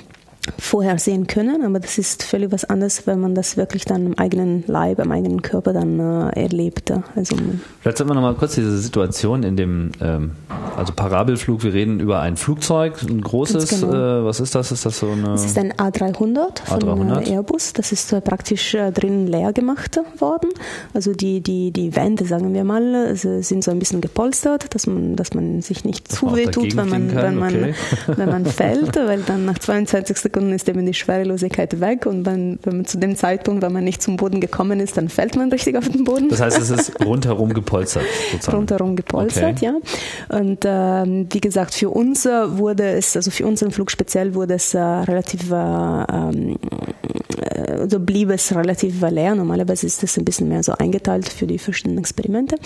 vorher sehen können, aber das ist völlig was anderes, wenn man das wirklich dann im eigenen Leib, im eigenen Körper dann äh, erlebt. Also, Vielleicht sollten wir nochmal kurz diese Situation in dem, ähm, also Parabelflug, wir reden über ein Flugzeug, ein großes, genau. äh, was ist das? Ist das so eine? Das ist ein A300 von A300? Airbus, das ist äh, praktisch äh, drin leer gemacht worden. Also die, die, die Wände, sagen wir mal, also sind so ein bisschen gepolstert, dass man, dass man sich nicht zu weh tut, wenn man, wenn man, okay. wenn man fällt, weil dann nach 22 Sekunden ist eben die Schwerelosigkeit weg und wenn, wenn man zu dem Zeitpunkt, wenn man nicht zum Boden gekommen ist, dann fällt man richtig auf den Boden. Das heißt, es ist rundherum gepolstert. Sozusagen. Rundherum gepolstert, okay. ja. Und ähm, wie gesagt, für uns äh, wurde es, also für unseren Flug speziell wurde es äh, relativ, äh, äh, also blieb es relativ leer. Normalerweise ist es ein bisschen mehr so eingeteilt für die verschiedenen Experimente.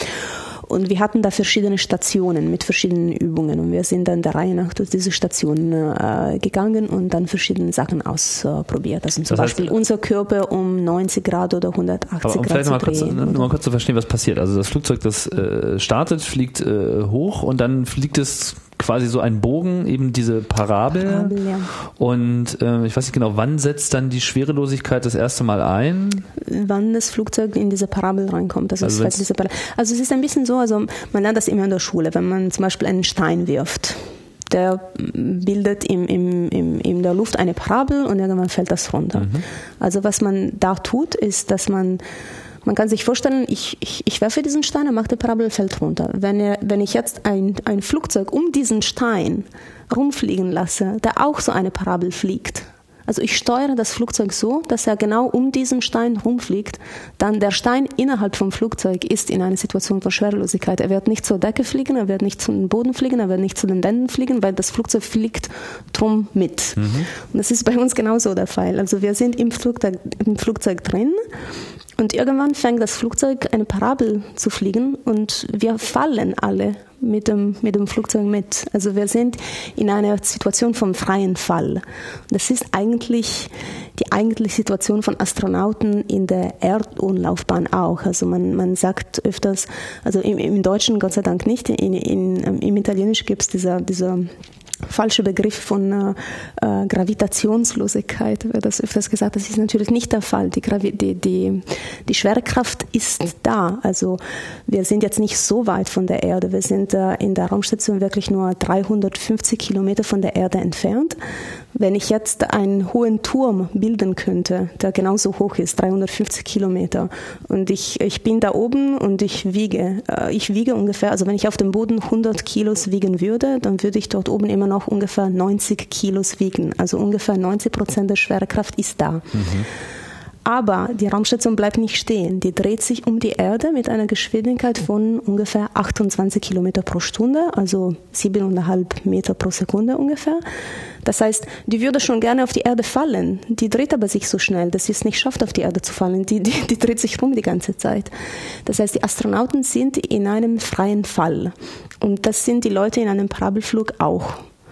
Und wir hatten da verschiedene Stationen mit verschiedenen Übungen und wir sind dann der Reihe nach durch diese Stationen äh, gegangen und dann verschiedene Sachen ausprobiert. Also zum das heißt, Beispiel unser Körper um 90 Grad oder 180 aber um Grad zu drehen. Kurz, nur mal kurz zu verstehen, was passiert. Also das Flugzeug, das äh, startet, fliegt äh, hoch und dann fliegt es quasi so ein Bogen, eben diese Parabel. Parabel ja. Und äh, ich weiß nicht genau, wann setzt dann die Schwerelosigkeit das erste Mal ein? Wann das Flugzeug in diese Parabel reinkommt. Also, also, es, also es ist ein bisschen so, also man lernt das immer in der Schule, wenn man zum Beispiel einen Stein wirft der bildet im, im, im, in der Luft eine Parabel und irgendwann fällt das runter. Mhm. Also was man da tut, ist, dass man man kann sich vorstellen, ich, ich, ich werfe diesen Stein, er macht der Parabel, fällt runter. Wenn, er, wenn ich jetzt ein, ein Flugzeug um diesen Stein rumfliegen lasse, der auch so eine Parabel fliegt, also ich steuere das Flugzeug so, dass er genau um diesen Stein rumfliegt. Dann der Stein innerhalb vom Flugzeug ist in einer Situation von Schwerelosigkeit. Er wird nicht zur Decke fliegen, er wird nicht zu den Boden fliegen, er wird nicht zu den Wänden fliegen, weil das Flugzeug fliegt drum mit. Mhm. Und das ist bei uns genauso der Fall. Also wir sind im Flugzeug, im Flugzeug drin und irgendwann fängt das Flugzeug eine Parabel zu fliegen und wir fallen alle mit dem, mit dem Flugzeug mit. Also wir sind in einer Situation vom freien Fall. Das ist eigentlich die eigentliche Situation von Astronauten in der Erdumlaufbahn auch. Also man, man sagt öfters, also im, im Deutschen Gott sei Dank nicht, in, in, im Italienischen gibt es dieser, dieser falsche Begriff von äh, äh, Gravitationslosigkeit, wird das öfters gesagt. Das ist natürlich nicht der Fall. Die, Gravi die, die, die Schwerkraft ist da. Also wir sind jetzt nicht so weit von der Erde. Wir sind äh, in der Raumstation wirklich nur 350 Kilometer von der Erde entfernt. Wenn ich jetzt einen hohen Turm bilden könnte, der genauso hoch ist, 350 Kilometer, und ich, ich bin da oben und ich wiege, äh, ich wiege ungefähr, also wenn ich auf dem Boden 100 Kilos wiegen würde, dann würde ich dort oben immer noch ungefähr 90 Kilos wiegen. Also ungefähr 90 Prozent der Schwerkraft ist da. Mhm. Aber die Raumstation bleibt nicht stehen. Die dreht sich um die Erde mit einer Geschwindigkeit von ungefähr 28 Kilometer pro Stunde, also siebeneinhalb Meter pro Sekunde ungefähr. Das heißt, die würde schon gerne auf die Erde fallen. Die dreht aber sich so schnell, dass sie es nicht schafft, auf die Erde zu fallen. Die, die, die dreht sich rum die ganze Zeit. Das heißt, die Astronauten sind in einem freien Fall. Und das sind die Leute in einem Parabelflug auch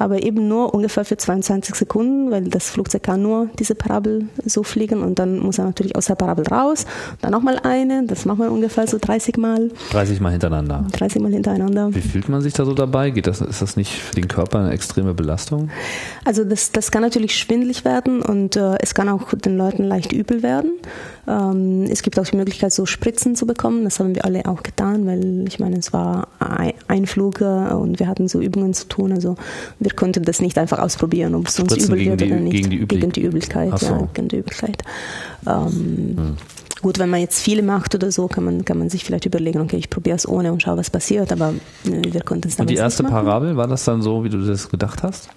aber eben nur ungefähr für 22 Sekunden, weil das Flugzeug kann nur diese Parabel so fliegen und dann muss er natürlich aus der Parabel raus, dann nochmal eine, das machen wir ungefähr so 30 Mal. 30 Mal hintereinander. 30 Mal hintereinander. Wie fühlt man sich da so dabei? Geht das, ist das nicht für den Körper eine extreme Belastung? Also das, das kann natürlich schwindlig werden und äh, es kann auch den Leuten leicht übel werden. Ähm, es gibt auch die Möglichkeit, so Spritzen zu bekommen. Das haben wir alle auch getan, weil ich meine, es war ein Flug und wir hatten so Übungen zu tun. Also wir konnten das nicht einfach ausprobieren, ob es uns übel wird oder nicht. Gegen die, gegen die Übelkeit, so. ja, gegen die Übelkeit. Ähm, hm. Gut, wenn man jetzt viele macht oder so, kann man, kann man sich vielleicht überlegen, okay, ich probiere es ohne und schaue, was passiert, aber wir konnten es dann Und die erste Parabel, war das dann so, wie du das gedacht hast?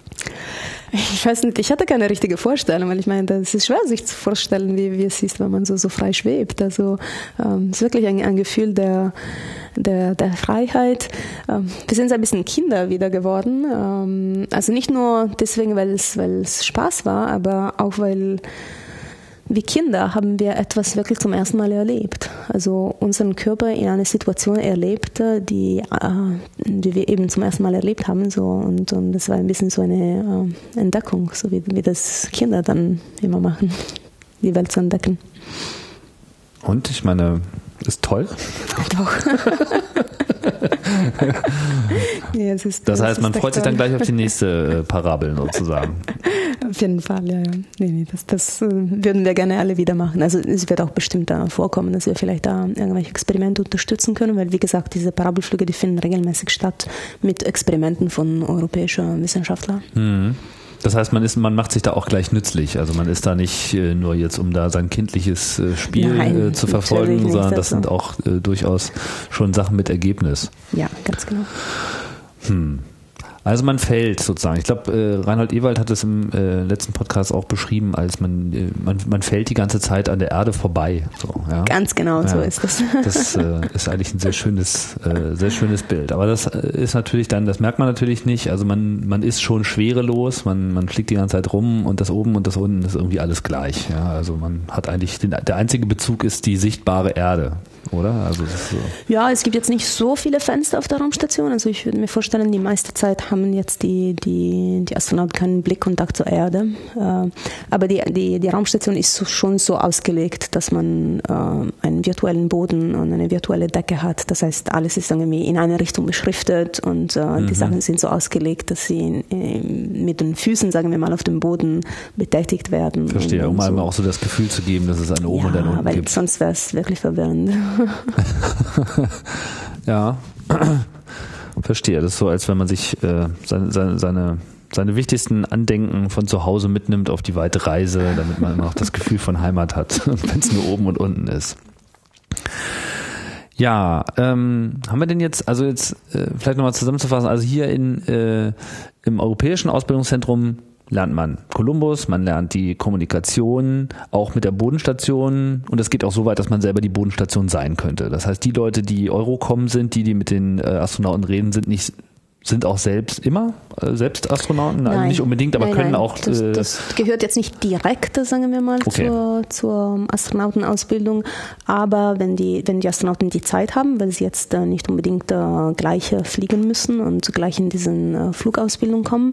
Ich weiß nicht, ich hatte keine richtige Vorstellung, weil ich meine, es ist schwer, sich zu vorstellen, wie, wie es ist, wenn man so, so frei schwebt. Also ähm, es ist wirklich ein, ein Gefühl der, der, der Freiheit. Ähm, wir sind so ein bisschen Kinder wieder geworden. Ähm, also nicht nur deswegen, weil es, weil es Spaß war, aber auch weil wie Kinder haben wir etwas wirklich zum ersten Mal erlebt. Also unseren Körper in einer Situation erlebt, die, äh, die wir eben zum ersten Mal erlebt haben. So, und, und das war ein bisschen so eine äh, Entdeckung, so wie, wie das Kinder dann immer machen, die Welt zu entdecken. Und ich meine, ist toll. Doch. ja, ist, das, heißt, man freut sich dann gleich auf die nächste äh, Parabel sozusagen. Auf jeden Fall, ja. ja. Nee, nee, das, das äh, würden wir gerne alle wieder machen. Also es wird auch bestimmt da vorkommen, dass wir vielleicht da irgendwelche Experimente unterstützen können, weil wie gesagt, diese Parabelflüge, die finden regelmäßig statt mit Experimenten von europäischen Wissenschaftlern. Mhm. Das heißt, man ist, man macht sich da auch gleich nützlich. Also man ist da nicht äh, nur jetzt, um da sein kindliches äh, Spiel Nein, äh, zu verfolgen, sondern das sind auch durchaus schon Sachen mit Ergebnis. Ja, ganz genau. Hm. Also man fällt sozusagen. Ich glaube, äh, Reinhold Ewald hat es im äh, letzten Podcast auch beschrieben, als man, äh, man man fällt die ganze Zeit an der Erde vorbei. So, ja? Ganz genau, ja. so ist das. Das äh, ist eigentlich ein sehr schönes, äh, sehr schönes Bild. Aber das äh, ist natürlich dann, das merkt man natürlich nicht. Also man man ist schon schwerelos, man man fliegt die ganze Zeit rum und das oben und das unten ist irgendwie alles gleich. Ja, also man hat eigentlich den, der einzige Bezug ist die sichtbare Erde oder? Also so. Ja, es gibt jetzt nicht so viele Fenster auf der Raumstation. Also ich würde mir vorstellen, die meiste Zeit haben jetzt die, die, die Astronauten keinen Blickkontakt zur Erde. Äh, aber die, die, die Raumstation ist schon so ausgelegt, dass man äh, einen virtuellen Boden und eine virtuelle Decke hat. Das heißt, alles ist irgendwie in eine Richtung beschriftet und äh, mhm. die Sachen sind so ausgelegt, dass sie mit den Füßen, sagen wir mal, auf dem Boden betätigt werden. Verstehe, um so. einem auch so das Gefühl zu geben, dass es ein oben ja, und ein unten weil gibt. Sonst wäre es wirklich verwirrend. ja, verstehe. Das ist so, als wenn man sich äh, seine, seine, seine, seine wichtigsten Andenken von zu Hause mitnimmt auf die weite Reise, damit man immer noch das Gefühl von Heimat hat, wenn es nur oben und unten ist. Ja, ähm, haben wir denn jetzt, also jetzt äh, vielleicht nochmal zusammenzufassen, also hier in, äh, im Europäischen Ausbildungszentrum lernt man Kolumbus, man lernt die Kommunikation auch mit der Bodenstation und es geht auch so weit, dass man selber die Bodenstation sein könnte. Das heißt, die Leute, die Eurocom sind, die, die mit den äh, Astronauten reden, sind nicht sind auch selbst immer äh, selbst Astronauten? Nein, also nicht unbedingt, aber nein, können nein. auch. Das, äh, das, gehört jetzt nicht direkt, sagen wir mal, okay. zur, zur Astronautenausbildung. Aber wenn die, wenn die Astronauten die Zeit haben, weil sie jetzt äh, nicht unbedingt äh, gleich fliegen müssen und gleich in diesen äh, Flugausbildung kommen,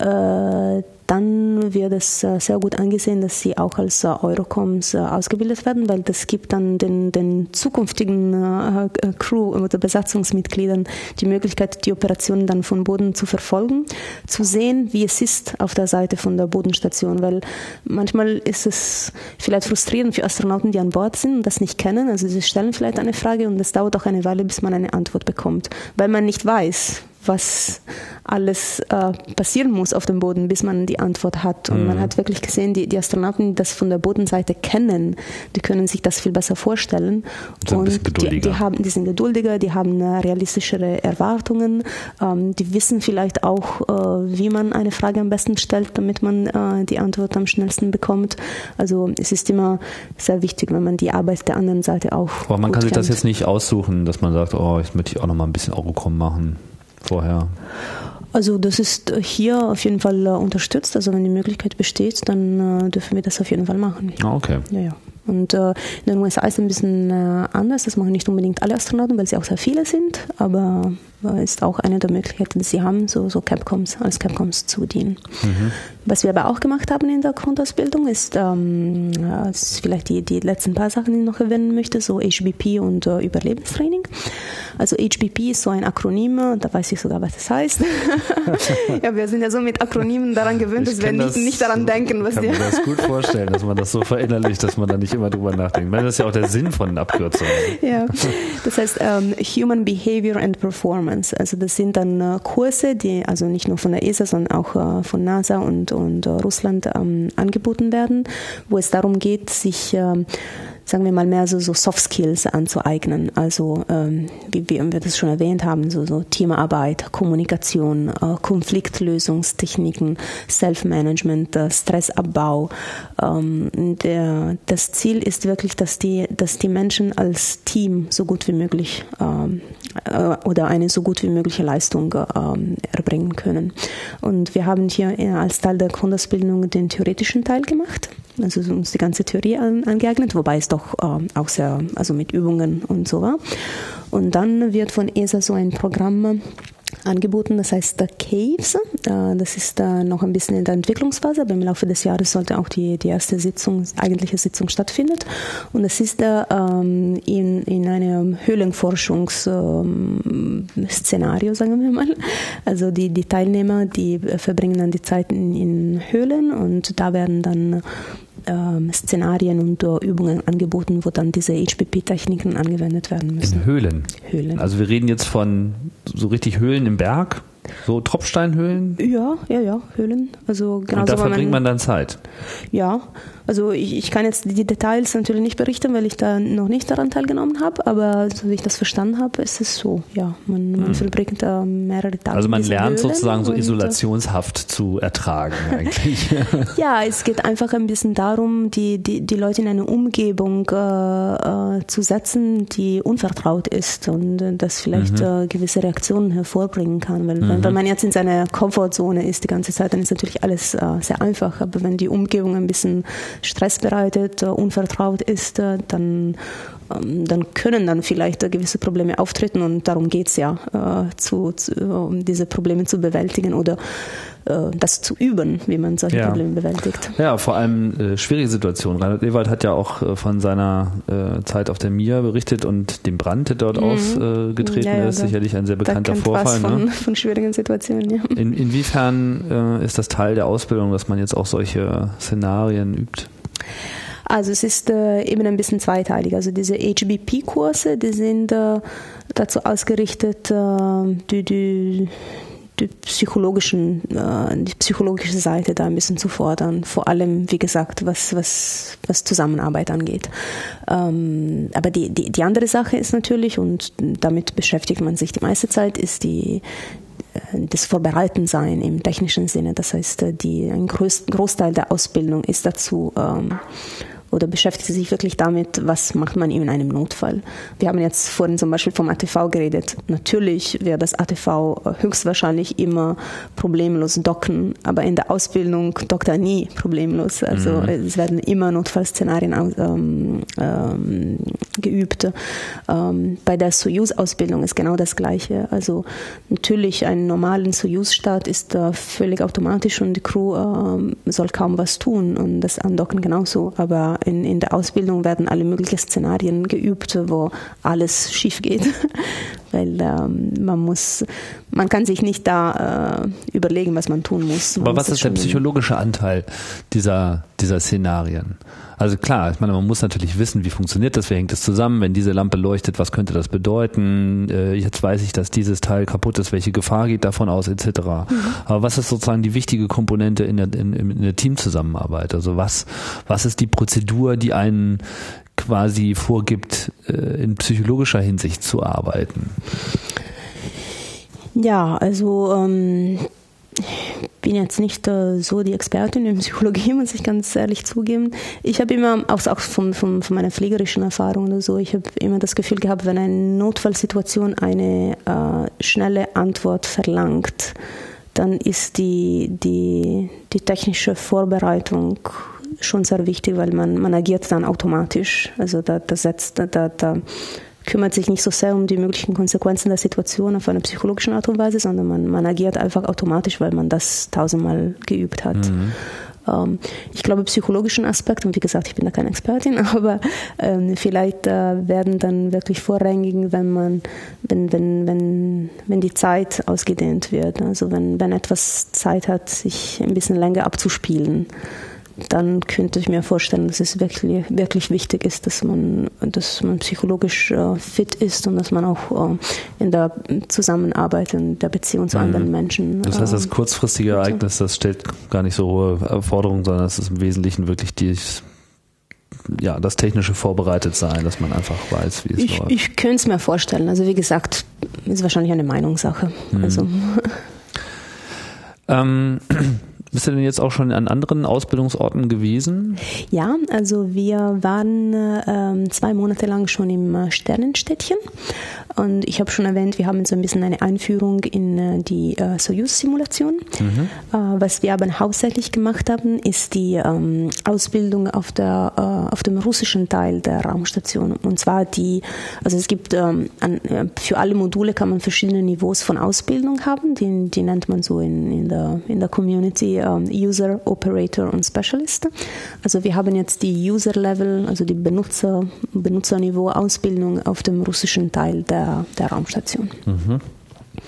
äh, dann wird es äh, sehr gut angesehen, dass sie auch als äh, Eurocoms äh, ausgebildet werden, weil das gibt dann den, den zukünftigen Crew oder Besatzungsmitgliedern die Möglichkeit, die Operationen dann von Boden zu verfolgen, zu sehen, wie es ist auf der Seite von der Bodenstation, weil manchmal ist es vielleicht frustrierend für Astronauten, die an Bord sind und das nicht kennen. Also sie stellen vielleicht eine Frage und es dauert auch eine Weile, bis man eine Antwort bekommt, weil man nicht weiß, was alles äh, passieren muss auf dem Boden, bis man die Antwort hat. Und mhm. man hat wirklich gesehen, die, die Astronauten, die das von der Bodenseite kennen, die können sich das viel besser vorstellen. Sind und die, die, haben, die sind geduldiger, die haben realistischere Erwartungen, ähm, die wissen vielleicht auch, äh, wie man eine Frage am besten stellt, damit man äh, die Antwort am schnellsten bekommt. Also es ist immer sehr wichtig, wenn man die Arbeit der anderen Seite auch. Aber man kann sich kennt. das jetzt nicht aussuchen, dass man sagt, oh, ich möchte auch noch mal ein bisschen Eurocom machen vorher? Also das ist hier auf jeden Fall äh, unterstützt. Also wenn die Möglichkeit besteht, dann äh, dürfen wir das auf jeden Fall machen. Ah, okay. Ja, ja. Und äh, in den USA ist es ein bisschen anders. Das machen nicht unbedingt alle Astronauten, weil sie auch sehr viele sind. Aber ist auch eine der Möglichkeiten, die sie haben, so, so Capcoms als Capcoms zu dienen. Mhm. was wir aber auch gemacht haben in der Grundausbildung ist, ähm, das ist vielleicht die, die letzten paar Sachen, die ich noch erwähnen möchte, so HBP und äh, Überlebenstraining. Also HBP ist so ein Akronym, da weiß ich sogar, was das heißt. ja, wir sind ja so mit Akronymen daran gewöhnt, dass wir nicht, nicht daran denken, was Ich kann mir das gut vorstellen, dass man das so verinnerlicht, dass man da nicht immer drüber nachdenkt. Weil das ist ja auch der Sinn von Abkürzungen. Ja, das heißt ähm, Human Behavior and Performance. Also das sind dann äh, Kurse, die also nicht nur von der ESA, sondern auch äh, von NASA und, und äh, Russland ähm, angeboten werden, wo es darum geht, sich ähm, sagen wir mal, mehr so, so Soft Skills anzueignen. Also, ähm, wie, wie wir das schon erwähnt haben, so, so Teamarbeit, Kommunikation, äh, Konfliktlösungstechniken, Self-Management, äh, Stressabbau. Ähm, der, das Ziel ist wirklich, dass die, dass die Menschen als Team so gut wie möglich ähm, äh, oder eine so gut wie mögliche Leistung ähm, erbringen können. Und wir haben hier äh, als Teil der Grundausbildung den theoretischen Teil gemacht also uns die ganze Theorie an, angeeignet, wobei es doch äh, auch sehr, also mit Übungen und so war. Und dann wird von ESA so ein Programm angeboten, das heißt Caves. Äh, das ist noch ein bisschen in der Entwicklungsphase, aber im Laufe des Jahres sollte auch die, die erste Sitzung, eigentliche Sitzung stattfinden. Und es ist ähm, in, in einem Höhlenforschungsszenario, sagen wir mal. Also die, die Teilnehmer, die verbringen dann die Zeit in, in Höhlen und da werden dann ähm, Szenarien und uh, Übungen angeboten, wo dann diese HPP-Techniken angewendet werden müssen. In Höhlen. Höhlen. Also wir reden jetzt von so richtig Höhlen im Berg, so Tropfsteinhöhlen? Ja, ja, ja, Höhlen. Also genau Und da verbringt man, man dann Zeit? Ja, also ich, ich kann jetzt die Details natürlich nicht berichten, weil ich da noch nicht daran teilgenommen habe, aber so wie ich das verstanden habe, ist es so, ja. Man, man hm. verbringt da mehrere Tage. Also man lernt sozusagen so isolationshaft zu ertragen eigentlich. ja, es geht einfach ein bisschen darum, die, die, die Leute in eine Umgebung äh, äh, zu setzen, die unvertraut ist und äh, das vielleicht mhm. äh, gewisse Reaktionen hervorbringen kann. Weil mhm. wenn, wenn man jetzt in seiner Komfortzone ist die ganze Zeit, dann ist natürlich alles äh, sehr einfach. Aber wenn die Umgebung ein bisschen Stress bereitet, äh, unvertraut ist, äh, dann, ähm, dann können dann vielleicht gewisse Probleme auftreten und darum geht es ja, äh, zu, zu, um diese Probleme zu bewältigen oder das zu üben, wie man solche ja. Probleme bewältigt. Ja, vor allem äh, schwierige Situationen. Reinhard Ewald hat ja auch äh, von seiner äh, Zeit auf der Mir berichtet und dem Brand, der dort mhm. ausgetreten ja, ja, ist. Sicherlich ein sehr bekannter Vorfall. Von, ne? von schwierigen Situationen, ja. In, inwiefern ist das Teil der Ausbildung, dass man jetzt auch solche Szenarien übt? Also es ist äh, eben ein bisschen zweiteilig. Also diese HBP-Kurse, die sind äh, dazu ausgerichtet, äh, die, die, die, psychologischen, äh, die psychologische Seite da ein bisschen zu fordern. Vor allem, wie gesagt, was, was, was Zusammenarbeit angeht. Ähm, aber die, die, die andere Sache ist natürlich, und damit beschäftigt man sich die meiste Zeit, ist die, das Vorbereitensein im technischen Sinne. Das heißt, die, ein Großteil der Ausbildung ist dazu ähm, oder beschäftigt sich wirklich damit, was macht man in einem Notfall. Wir haben jetzt vorhin zum Beispiel vom ATV geredet. Natürlich wird das ATV höchstwahrscheinlich immer problemlos docken, aber in der Ausbildung dockt er nie problemlos. Also mhm. es werden immer Notfallszenarien ähm, ähm, geübt. Ähm, bei der Soyuz-Ausbildung ist genau das Gleiche. Also natürlich ein normalen Soyuz-Start ist äh, völlig automatisch und die Crew äh, soll kaum was tun und das Andocken genauso. Aber in, in der Ausbildung werden alle möglichen Szenarien geübt, wo alles schief geht. Weil ähm, man muss, man kann sich nicht da äh, überlegen, was man tun muss. Man Aber was muss ist der psychologische Anteil dieser, dieser Szenarien? Also klar, ich meine, man muss natürlich wissen, wie funktioniert das, wie hängt das zusammen, wenn diese Lampe leuchtet, was könnte das bedeuten? Äh, jetzt weiß ich, dass dieses Teil kaputt ist, welche Gefahr geht davon aus, etc. Mhm. Aber was ist sozusagen die wichtige Komponente in der, in, in der Teamzusammenarbeit? Also was, was ist die Prozedur, die einen quasi vorgibt, äh, in psychologischer Hinsicht zu arbeiten? Ja, also ähm, bin jetzt nicht äh, so die Expertin in Psychologie, muss ich ganz ehrlich zugeben. Ich habe immer, auch, auch von, von, von meiner pflegerischen Erfahrung oder so, ich habe immer das Gefühl gehabt, wenn eine Notfallsituation eine äh, schnelle Antwort verlangt, dann ist die, die, die technische Vorbereitung schon sehr wichtig, weil man, man agiert dann automatisch. Also da, da setzt, da, da kümmert sich nicht so sehr um die möglichen Konsequenzen der Situation auf eine psychologische Art und Weise, sondern man, man agiert einfach automatisch, weil man das tausendmal geübt hat. Mhm. Ähm, ich glaube, psychologischen Aspekt, und wie gesagt, ich bin da keine Expertin, aber ähm, vielleicht äh, werden dann wirklich vorrangig, wenn man, wenn, wenn, wenn, wenn die Zeit ausgedehnt wird. Also wenn, wenn etwas Zeit hat, sich ein bisschen länger abzuspielen dann könnte ich mir vorstellen, dass es wirklich, wirklich wichtig ist, dass man, dass man psychologisch äh, fit ist und dass man auch äh, in der Zusammenarbeit und der Beziehung zu mhm. anderen Menschen. Das heißt, das ähm, kurzfristige Ereignis, das stellt gar nicht so hohe Forderungen, sondern es ist im Wesentlichen wirklich die ja, das technische vorbereitet sein, dass man einfach weiß, wie es ich, läuft. Ich könnte es mir vorstellen. Also wie gesagt, ist wahrscheinlich eine Meinungssache. Mhm. Also. Ähm, bist du denn jetzt auch schon an anderen Ausbildungsorten gewesen? Ja, also wir waren äh, zwei Monate lang schon im äh, Sternenstädtchen und ich habe schon erwähnt, wir haben so ein bisschen eine Einführung in äh, die äh, Soyuz-Simulation. Mhm. Äh, was wir aber hauptsächlich gemacht haben, ist die ähm, Ausbildung auf, der, äh, auf dem russischen Teil der Raumstation. Und zwar die, also es gibt ähm, an, äh, für alle Module kann man verschiedene Niveaus von Ausbildung haben. Die, die nennt man so in, in, der, in der Community ähm, User, Operator und Specialist. Also wir haben jetzt die User-Level, also die Benutzer, Benutzerniveau Ausbildung auf dem russischen Teil der der, der Raumstation. Mhm.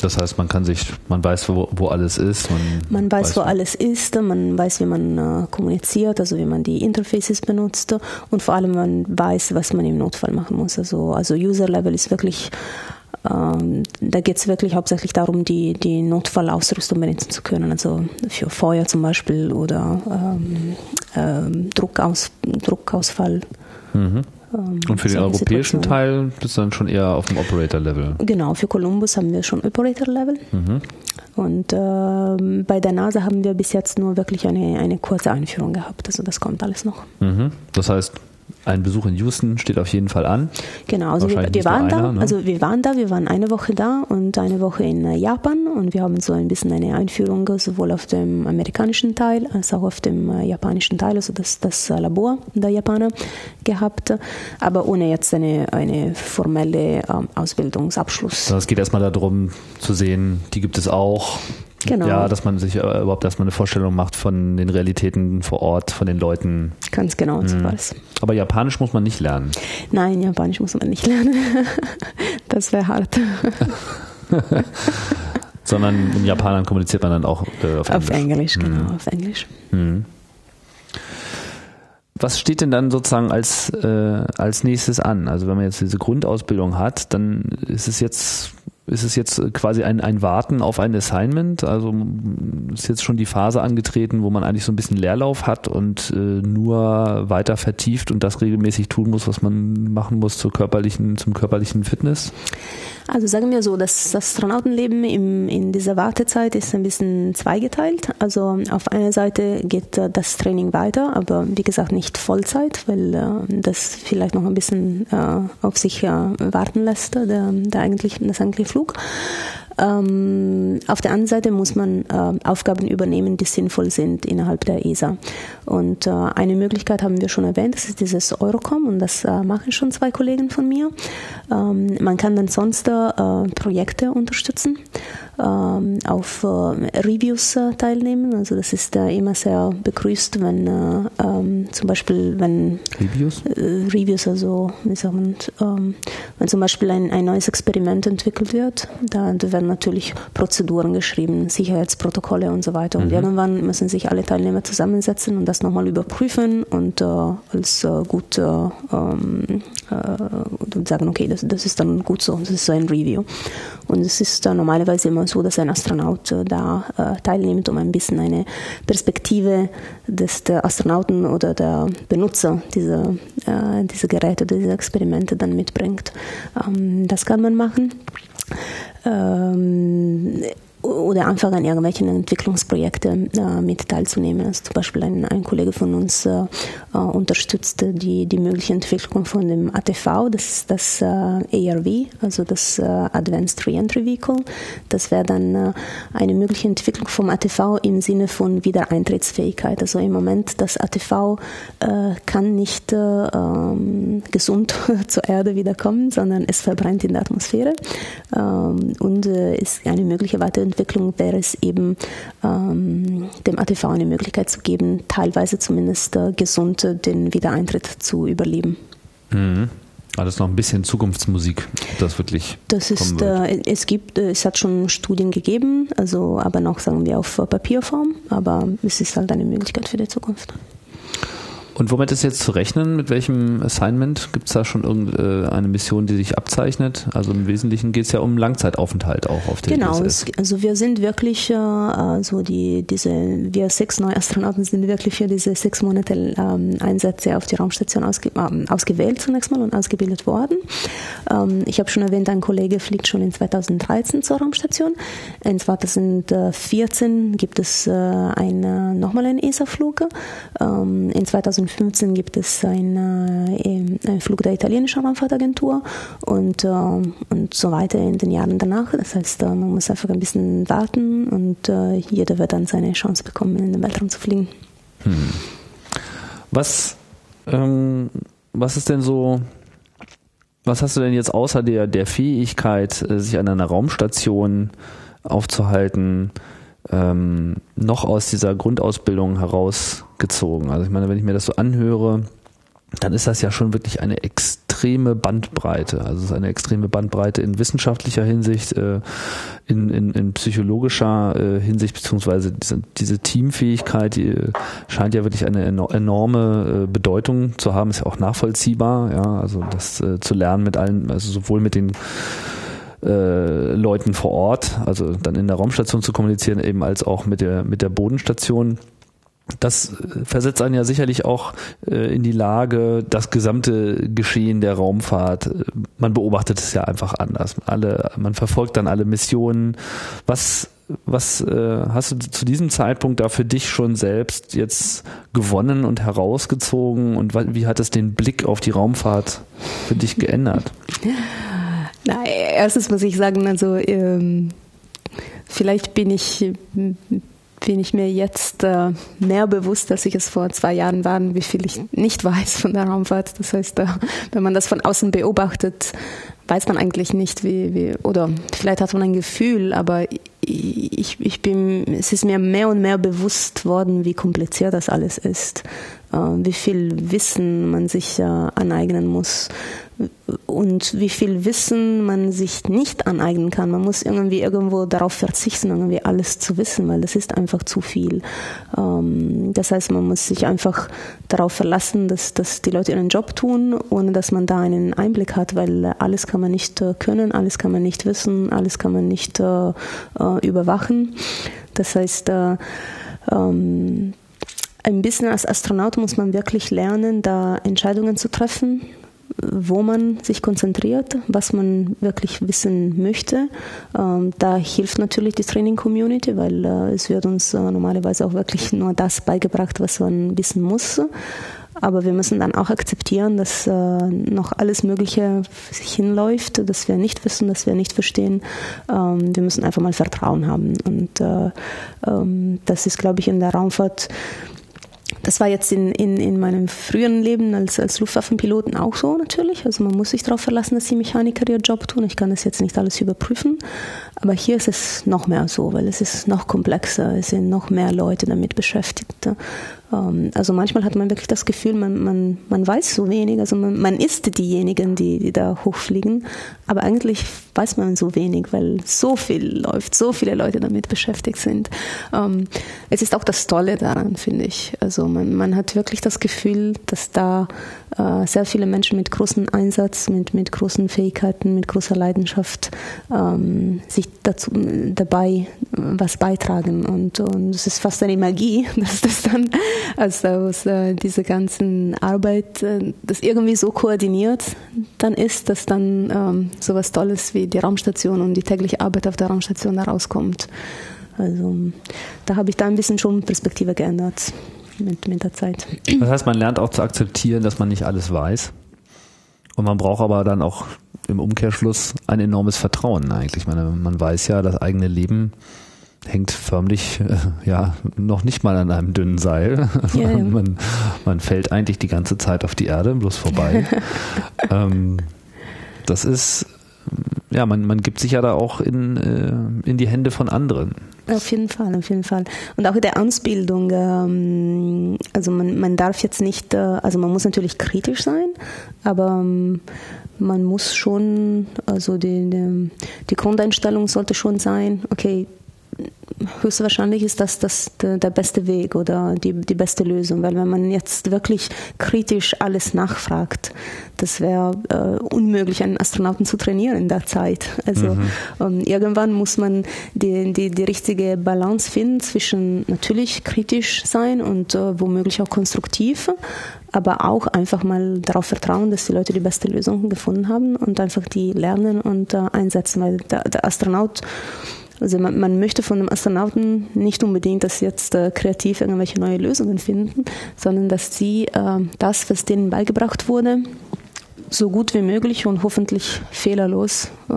Das heißt, man kann sich, man weiß, wo, wo alles ist. Man, man weiß, weiß, wo alles ist, man weiß, wie man äh, kommuniziert, also wie man die Interfaces benutzt und vor allem man weiß, was man im Notfall machen muss. Also, also User-Level ist wirklich, ähm, da geht es wirklich hauptsächlich darum, die, die Notfallausrüstung benutzen zu können. Also für Feuer zum Beispiel oder ähm, ähm, Druckaus, Druckausfall. Mhm. Ähm, Und für den europäischen Situation. Teil bist du dann schon eher auf dem Operator-Level? Genau, für Columbus haben wir schon Operator-Level. Mhm. Und äh, bei der NASA haben wir bis jetzt nur wirklich eine, eine kurze Einführung gehabt. Also das kommt alles noch. Mhm. Das heißt, ein Besuch in Houston steht auf jeden Fall an. Genau, also wir, wir waren einer, da, ne? also wir waren da, wir waren eine Woche da und eine Woche in äh, Japan und wir haben so ein bisschen eine Einführung sowohl auf dem amerikanischen Teil als auch auf dem äh, japanischen Teil, also das, das Labor der Japaner gehabt, aber ohne jetzt eine, eine formelle ähm, Ausbildungsabschluss. Es geht erstmal darum zu sehen, die gibt es auch, Genau. Ja, dass man sich äh, überhaupt erstmal eine Vorstellung macht von den Realitäten vor Ort, von den Leuten. Ganz genau, mhm. so was. Aber Japanisch muss man nicht lernen. Nein, Japanisch muss man nicht lernen. das wäre hart. Sondern in Japanern kommuniziert man dann auch äh, auf Englisch. Auf Englisch, genau, mhm. auf Englisch. Mhm. Was steht denn dann sozusagen als, äh, als nächstes an? Also wenn man jetzt diese Grundausbildung hat, dann ist es jetzt ist es jetzt quasi ein, ein Warten auf ein Assignment? Also ist jetzt schon die Phase angetreten, wo man eigentlich so ein bisschen Leerlauf hat und äh, nur weiter vertieft und das regelmäßig tun muss, was man machen muss zur körperlichen, zum körperlichen Fitness? Also sagen wir so, das Astronautenleben im, in dieser Wartezeit ist ein bisschen zweigeteilt. Also auf einer Seite geht äh, das Training weiter, aber wie gesagt nicht Vollzeit, weil äh, das vielleicht noch ein bisschen äh, auf sich warten lässt, der, der eigentlich, das eigentliche Flug. Ähm, auf der anderen Seite muss man äh, Aufgaben übernehmen, die sinnvoll sind innerhalb der ESA. Und äh, eine Möglichkeit haben wir schon erwähnt, das ist dieses Eurocom und das äh, machen schon zwei Kollegen von mir. Ähm, man kann dann sonst äh, Projekte unterstützen, auf äh, Reviews äh, teilnehmen. Also das ist immer sehr begrüßt, wenn ähm, zum Beispiel wenn Reviews, Reviews also wie sagt man, ähm, wenn zum Beispiel ein, ein neues Experiment entwickelt wird, da, werden natürlich Prozeduren geschrieben, Sicherheitsprotokolle und so weiter. Und mhm. irgendwann müssen sich alle Teilnehmer zusammensetzen und das nochmal überprüfen und äh, als äh, gut äh, ähm, äh, sagen, okay, das, das ist dann gut so, das ist so ein Review. Und es ist äh, normalerweise immer so, dass ein Astronaut äh, da teilnimmt, um ein bisschen eine Perspektive des Astronauten oder der Benutzer dieser, dieser Geräte, dieser Experimente dann mitbringt. Ähm, das kann man machen. Ähm, oder einfach an irgendwelchen Entwicklungsprojekten äh, mit teilzunehmen. Also zum Beispiel ein, ein Kollege von uns äh, äh unterstützt die, die mögliche Entwicklung von dem ATV, das ist das äh, ARV, also das äh, Advanced Reentry Vehicle. Das wäre dann äh, eine mögliche Entwicklung vom ATV im Sinne von Wiedereintrittsfähigkeit. Also im Moment, das ATV kann nicht ähm, gesund zur Erde wiederkommen, sondern es verbrennt in der Atmosphäre ähm, und ist eine mögliche weitere Entwicklung wäre es eben, ähm, dem ATV eine Möglichkeit zu geben, teilweise zumindest äh, gesund den Wiedereintritt zu überleben. Mhm. Alles noch ein bisschen Zukunftsmusik, das wirklich. Das ist, äh, es gibt, äh, es hat schon Studien gegeben, also aber noch sagen wir auf Papierform, aber es ist halt eine Möglichkeit für die Zukunft. Und womit ist jetzt zu rechnen? Mit welchem Assignment? Gibt es da schon irgendeine Mission, die sich abzeichnet? Also im Wesentlichen geht es ja um Langzeitaufenthalt auch auf der Genau, es, also wir sind wirklich äh, also die, diese, wir sechs neue Astronauten sind wirklich für diese sechs Monate ähm, Einsätze auf die Raumstation ausge, äh, ausgewählt zunächst mal und ausgebildet worden. Ähm, ich habe schon erwähnt, ein Kollege fliegt schon in 2013 zur Raumstation. In 2014 gibt es äh, ein, nochmal einen ESA-Flug. Ähm, in 2015 2015 gibt es eine, äh, einen Flug der italienischen Raumfahrtagentur und, äh, und so weiter in den Jahren danach. Das heißt, äh, man muss einfach ein bisschen warten und jeder wird dann seine Chance bekommen, in den Weltraum zu fliegen. Hm. Was, ähm, was ist denn so, was hast du denn jetzt außer der, der Fähigkeit, sich an einer Raumstation aufzuhalten, ähm, noch aus dieser Grundausbildung herausgezogen? Also ich meine, wenn ich mir das so anhöre, dann ist das ja schon wirklich eine extreme Bandbreite. Also es ist eine extreme Bandbreite in wissenschaftlicher Hinsicht, äh, in, in, in psychologischer äh, Hinsicht, beziehungsweise diese, diese Teamfähigkeit, die äh, scheint ja wirklich eine enorme Bedeutung zu haben, ist ja auch nachvollziehbar, ja, also das zu lernen mit allen, also sowohl mit den äh, Leuten vor Ort, also dann in der Raumstation zu kommunizieren, eben als auch mit der, mit der Bodenstation. Das versetzt einen ja sicherlich auch äh, in die Lage, das gesamte Geschehen der Raumfahrt. Äh, man beobachtet es ja einfach anders. Alle, man verfolgt dann alle Missionen. Was, was äh, hast du zu diesem Zeitpunkt da für dich schon selbst jetzt gewonnen und herausgezogen? Und wie hat es den Blick auf die Raumfahrt für dich geändert? Na, erstens muss ich sagen, also ähm, vielleicht bin ich bin ich mir jetzt äh, mehr bewusst, als ich es vor zwei Jahren war, wie viel ich nicht weiß von der Raumfahrt. Das heißt, äh, wenn man das von außen beobachtet, weiß man eigentlich nicht, wie, wie oder vielleicht hat man ein Gefühl, aber ich, ich bin, es ist mir mehr und mehr bewusst worden, wie kompliziert das alles ist, wie viel Wissen man sich äh, aneignen muss und wie viel Wissen man sich nicht aneignen kann. Man muss irgendwie irgendwo darauf verzichten, irgendwie alles zu wissen, weil das ist einfach zu viel. Ähm, das heißt, man muss sich einfach darauf verlassen, dass, dass die Leute ihren Job tun, ohne dass man da einen Einblick hat, weil alles kann man nicht äh, können, alles kann man nicht wissen, alles kann man nicht äh, äh, überwachen. Das heißt, ähm, ein bisschen als Astronaut muss man wirklich lernen, da Entscheidungen zu treffen wo man sich konzentriert, was man wirklich wissen möchte. Ähm, da hilft natürlich die Training-Community, weil äh, es wird uns äh, normalerweise auch wirklich nur das beigebracht, was man wissen muss. Aber wir müssen dann auch akzeptieren, dass äh, noch alles Mögliche sich hinläuft, dass wir nicht wissen, dass wir nicht verstehen. Ähm, wir müssen einfach mal Vertrauen haben. Und ähm, das ist, glaube ich, in der Raumfahrt das war jetzt in, in, in meinem früheren Leben als, als Luftwaffenpiloten auch so natürlich. Also man muss sich darauf verlassen, dass die Mechaniker ihr Job tun. Ich kann das jetzt nicht alles überprüfen. Aber hier ist es noch mehr so, weil es ist noch komplexer. Es sind noch mehr Leute damit beschäftigt. Ähm, also manchmal hat man wirklich das Gefühl, man, man, man weiß so wenig. Also man, man ist diejenigen, die, die da hochfliegen. Aber eigentlich weiß man so wenig, weil so viel läuft, so viele Leute damit beschäftigt sind. Ähm, es ist auch das Tolle daran, finde ich. Also man, man hat wirklich das Gefühl, dass da äh, sehr viele Menschen mit großem Einsatz, mit, mit großen Fähigkeiten, mit großer Leidenschaft ähm, sich dazu, dabei was beitragen. Und, und es ist fast eine Magie, dass das dann als aus äh, dieser ganzen Arbeit äh, das irgendwie so koordiniert dann ist, dass dann ähm, sowas Tolles wie die Raumstation und die tägliche Arbeit auf der Raumstation da rauskommt. Also da habe ich da ein bisschen schon Perspektive geändert mit, mit der Zeit. Das heißt, man lernt auch zu akzeptieren, dass man nicht alles weiß. Und man braucht aber dann auch im Umkehrschluss ein enormes Vertrauen eigentlich. Ich meine, man weiß ja, das eigene Leben hängt förmlich äh, ja noch nicht mal an einem dünnen Seil. Ja, ja. Man, man fällt eigentlich die ganze Zeit auf die Erde, bloß vorbei. ähm, das ist ja, man, man gibt sich ja da auch in, äh, in die Hände von anderen. Auf jeden Fall, auf jeden Fall. Und auch in der Ausbildung, ähm, also man, man darf jetzt nicht, äh, also man muss natürlich kritisch sein, aber ähm, man muss schon, also die, die, die Grundeinstellung sollte schon sein, okay, höchstwahrscheinlich ist das, das der, der beste Weg oder die, die beste Lösung, weil wenn man jetzt wirklich kritisch alles nachfragt, das wäre äh, unmöglich, einen Astronauten zu trainieren in der Zeit. Also mhm. ähm, irgendwann muss man die, die, die richtige Balance finden zwischen natürlich kritisch sein und äh, womöglich auch konstruktiv, aber auch einfach mal darauf vertrauen, dass die Leute die beste Lösung gefunden haben und einfach die lernen und äh, einsetzen, weil der, der Astronaut also man, man, möchte von einem Astronauten nicht unbedingt, dass sie jetzt äh, kreativ irgendwelche neue Lösungen finden, sondern dass sie äh, das, was denen beigebracht wurde, so gut wie möglich und hoffentlich fehlerlos äh,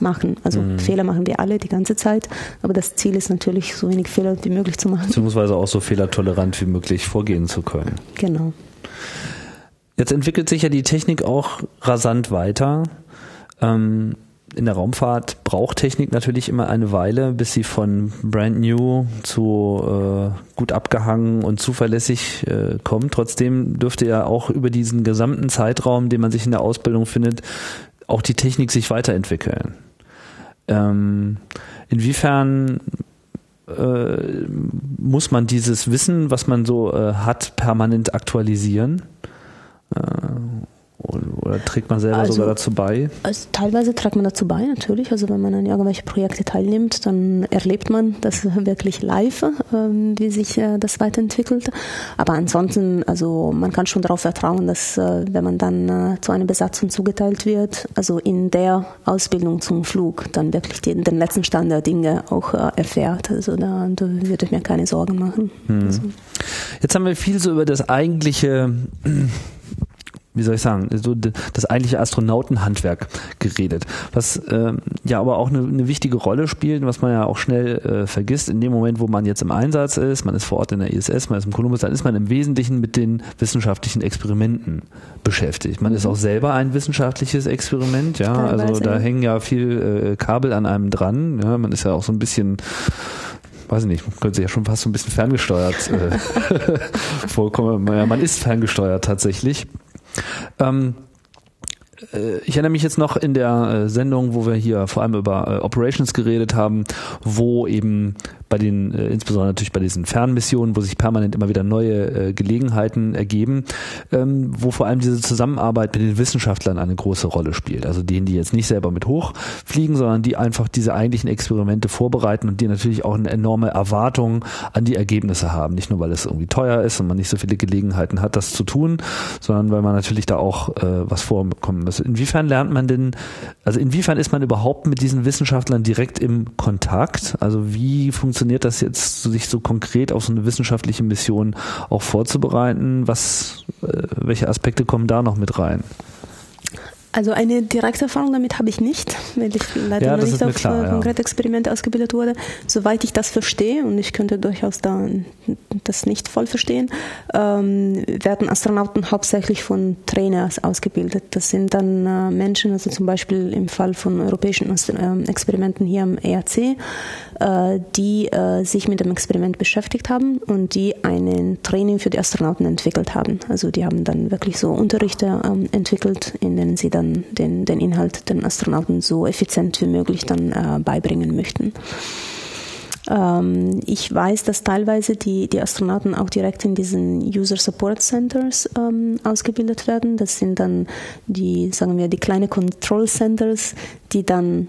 machen. Also mhm. Fehler machen wir alle die ganze Zeit, aber das Ziel ist natürlich, so wenig Fehler wie möglich zu machen. Beziehungsweise auch so fehlertolerant wie möglich vorgehen zu können. Genau. Jetzt entwickelt sich ja die Technik auch rasant weiter. Ähm, in der Raumfahrt braucht Technik natürlich immer eine Weile, bis sie von brand new zu äh, gut abgehangen und zuverlässig äh, kommt. Trotzdem dürfte ja auch über diesen gesamten Zeitraum, den man sich in der Ausbildung findet, auch die Technik sich weiterentwickeln. Ähm, inwiefern äh, muss man dieses Wissen, was man so äh, hat, permanent aktualisieren? Oder trägt man selber also, sogar dazu bei? Also teilweise trägt man dazu bei, natürlich. Also wenn man an irgendwelche Projekte teilnimmt, dann erlebt man das wirklich live, ähm, wie sich äh, das weiterentwickelt. Aber ansonsten, also man kann schon darauf vertrauen, dass äh, wenn man dann äh, zu einer Besatzung zugeteilt wird, also in der Ausbildung zum Flug, dann wirklich den, den letzten Stand der Dinge auch erfährt. Also da, da würde ich mir keine Sorgen machen. Hm. Also. Jetzt haben wir viel so über das eigentliche wie soll ich sagen, so das eigentliche Astronautenhandwerk geredet, was äh, ja aber auch eine, eine, wichtige Rolle spielt, was man ja auch schnell äh, vergisst. In dem Moment, wo man jetzt im Einsatz ist, man ist vor Ort in der ISS, man ist im Columbus, dann ist man im Wesentlichen mit den wissenschaftlichen Experimenten beschäftigt. Man mhm. ist auch selber ein wissenschaftliches Experiment, ja, also da hängen ja viel äh, Kabel an einem dran, ja, man ist ja auch so ein bisschen weiß ich nicht, man könnte sich ja schon fast so ein bisschen ferngesteuert äh, vorkommen. Man ist ferngesteuert tatsächlich. Ähm, äh, ich erinnere mich jetzt noch in der äh, Sendung, wo wir hier vor allem über äh, Operations geredet haben, wo eben bei den, äh, insbesondere natürlich bei diesen Fernmissionen, wo sich permanent immer wieder neue äh, Gelegenheiten ergeben, ähm, wo vor allem diese Zusammenarbeit mit den Wissenschaftlern eine große Rolle spielt. Also denen, die jetzt nicht selber mit hochfliegen, sondern die einfach diese eigentlichen Experimente vorbereiten und die natürlich auch eine enorme Erwartung an die Ergebnisse haben. Nicht nur, weil es irgendwie teuer ist und man nicht so viele Gelegenheiten hat, das zu tun, sondern weil man natürlich da auch äh, was vorkommen muss. Inwiefern lernt man denn, also inwiefern ist man überhaupt mit diesen Wissenschaftlern direkt im Kontakt? Also wie funktioniert funktioniert das jetzt, sich so konkret auf so eine wissenschaftliche Mission auch vorzubereiten? Was, äh, welche Aspekte kommen da noch mit rein? Also eine direkte Erfahrung damit habe ich nicht, weil ich leider ja, noch nicht auf klar, äh, konkrete Experimente ausgebildet wurde. Soweit ich das verstehe, und ich könnte durchaus da das nicht voll verstehen, ähm, werden Astronauten hauptsächlich von Trainers ausgebildet. Das sind dann äh, Menschen, also zum Beispiel im Fall von europäischen äh, Experimenten hier am ERC, äh, die äh, sich mit dem Experiment beschäftigt haben und die einen Training für die Astronauten entwickelt haben. Also die haben dann wirklich so Unterrichte ähm, entwickelt, in denen sie dann dann den, den Inhalt den Astronauten so effizient wie möglich dann äh, beibringen möchten. Ähm, ich weiß, dass teilweise die, die Astronauten auch direkt in diesen User Support Centers ähm, ausgebildet werden. Das sind dann die, sagen wir, die kleine Control Centers, die dann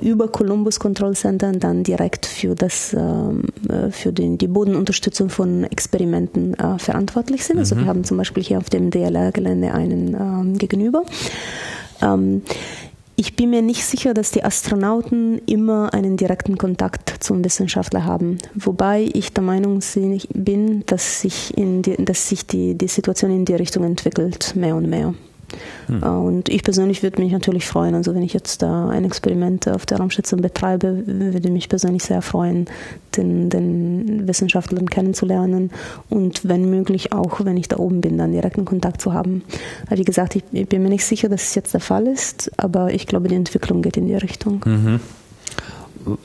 über Columbus Control Center dann direkt für das ähm, äh, für den, die Bodenunterstützung von Experimenten äh, verantwortlich sind. Also mhm. wir haben zum Beispiel hier auf dem DLR-Gelände einen ähm, gegenüber. Ähm, ich bin mir nicht sicher, dass die Astronauten immer einen direkten Kontakt zum Wissenschaftler haben. Wobei ich der Meinung bin, dass sich, in die, dass sich die, die Situation in die Richtung entwickelt, mehr und mehr. Hm. Äh, und ich persönlich würde mich natürlich freuen, also wenn ich jetzt da ein Experiment auf der Raumstation betreibe, würde mich persönlich sehr freuen, den, den Wissenschaftlern kennenzulernen und wenn möglich auch, wenn ich da oben bin, dann direkten Kontakt zu haben. Wie gesagt, ich, ich bin mir nicht sicher, dass es jetzt der Fall ist, aber ich glaube, die Entwicklung geht in die Richtung. Mhm.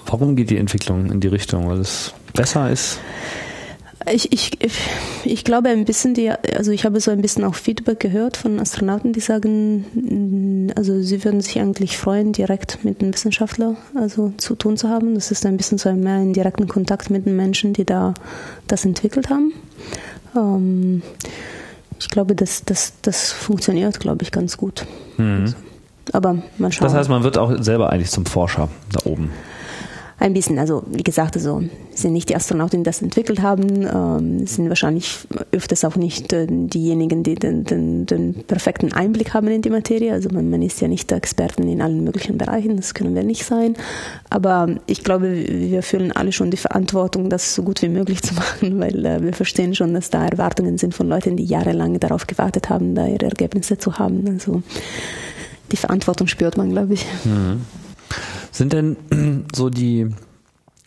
Warum geht die Entwicklung in die Richtung? Weil es besser ist? Ich, ich, ich glaube ein bisschen, die, also ich habe so ein bisschen auch Feedback gehört von Astronauten, die sagen, also sie würden sich eigentlich freuen, direkt mit einem Wissenschaftler also zu tun zu haben. Das ist ein bisschen so mehr in direkten Kontakt mit den Menschen, die da das entwickelt haben. Ähm, ich glaube, das, das, das funktioniert, glaube ich, ganz gut. Mhm. Also, aber man schaut. Das heißt, man wird auch selber eigentlich zum Forscher da oben ein bisschen, also wie gesagt, also sind nicht die Astronauten, die das entwickelt haben, ähm, sind wahrscheinlich öfters auch nicht äh, diejenigen, die den, den, den, perfekten Einblick haben in die Materie. Also man, man ist ja nicht Experten in allen möglichen Bereichen, das können wir nicht sein. Aber ich glaube, wir fühlen alle schon die Verantwortung, das so gut wie möglich zu machen, weil äh, wir verstehen schon, dass da Erwartungen sind von Leuten, die jahrelang darauf gewartet haben, da ihre Ergebnisse zu haben. Also die Verantwortung spürt man, glaube ich. Mhm. Sind denn so die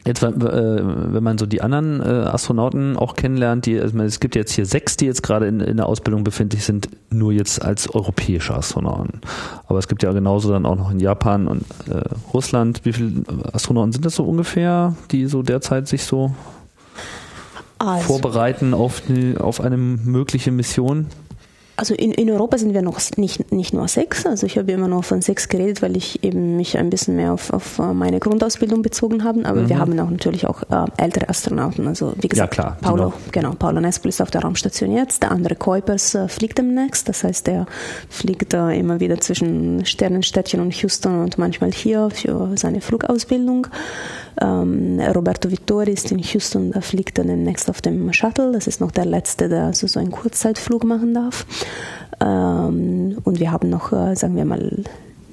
Etwa, äh, wenn man so die anderen äh, Astronauten auch kennenlernt, die, also es gibt jetzt hier sechs, die jetzt gerade in, in der Ausbildung befindlich sind, nur jetzt als europäische Astronauten. Aber es gibt ja genauso dann auch noch in Japan und äh, Russland. Wie viele Astronauten sind das so ungefähr, die so derzeit sich so also. vorbereiten auf, die, auf eine mögliche Mission? Also in, in Europa sind wir noch nicht, nicht nur sechs. Also ich habe immer noch von sechs geredet, weil ich eben mich ein bisschen mehr auf, auf äh, meine Grundausbildung bezogen habe. Aber mhm. wir haben auch natürlich auch äh, ältere Astronauten. Also wie gesagt, ja, klar, Paulo, genau, Paulo Nespel ist auf der Raumstation jetzt. Der andere Kuipers äh, fliegt demnächst. Das heißt, der fliegt immer wieder zwischen Sternenstädtchen und Houston und manchmal hier für seine Flugausbildung. Ähm, Roberto Vittori ist in Houston, da fliegt er demnächst auf dem Shuttle. Das ist noch der letzte, der also so einen Kurzzeitflug machen darf. Ähm, und wir haben noch, äh, sagen wir mal,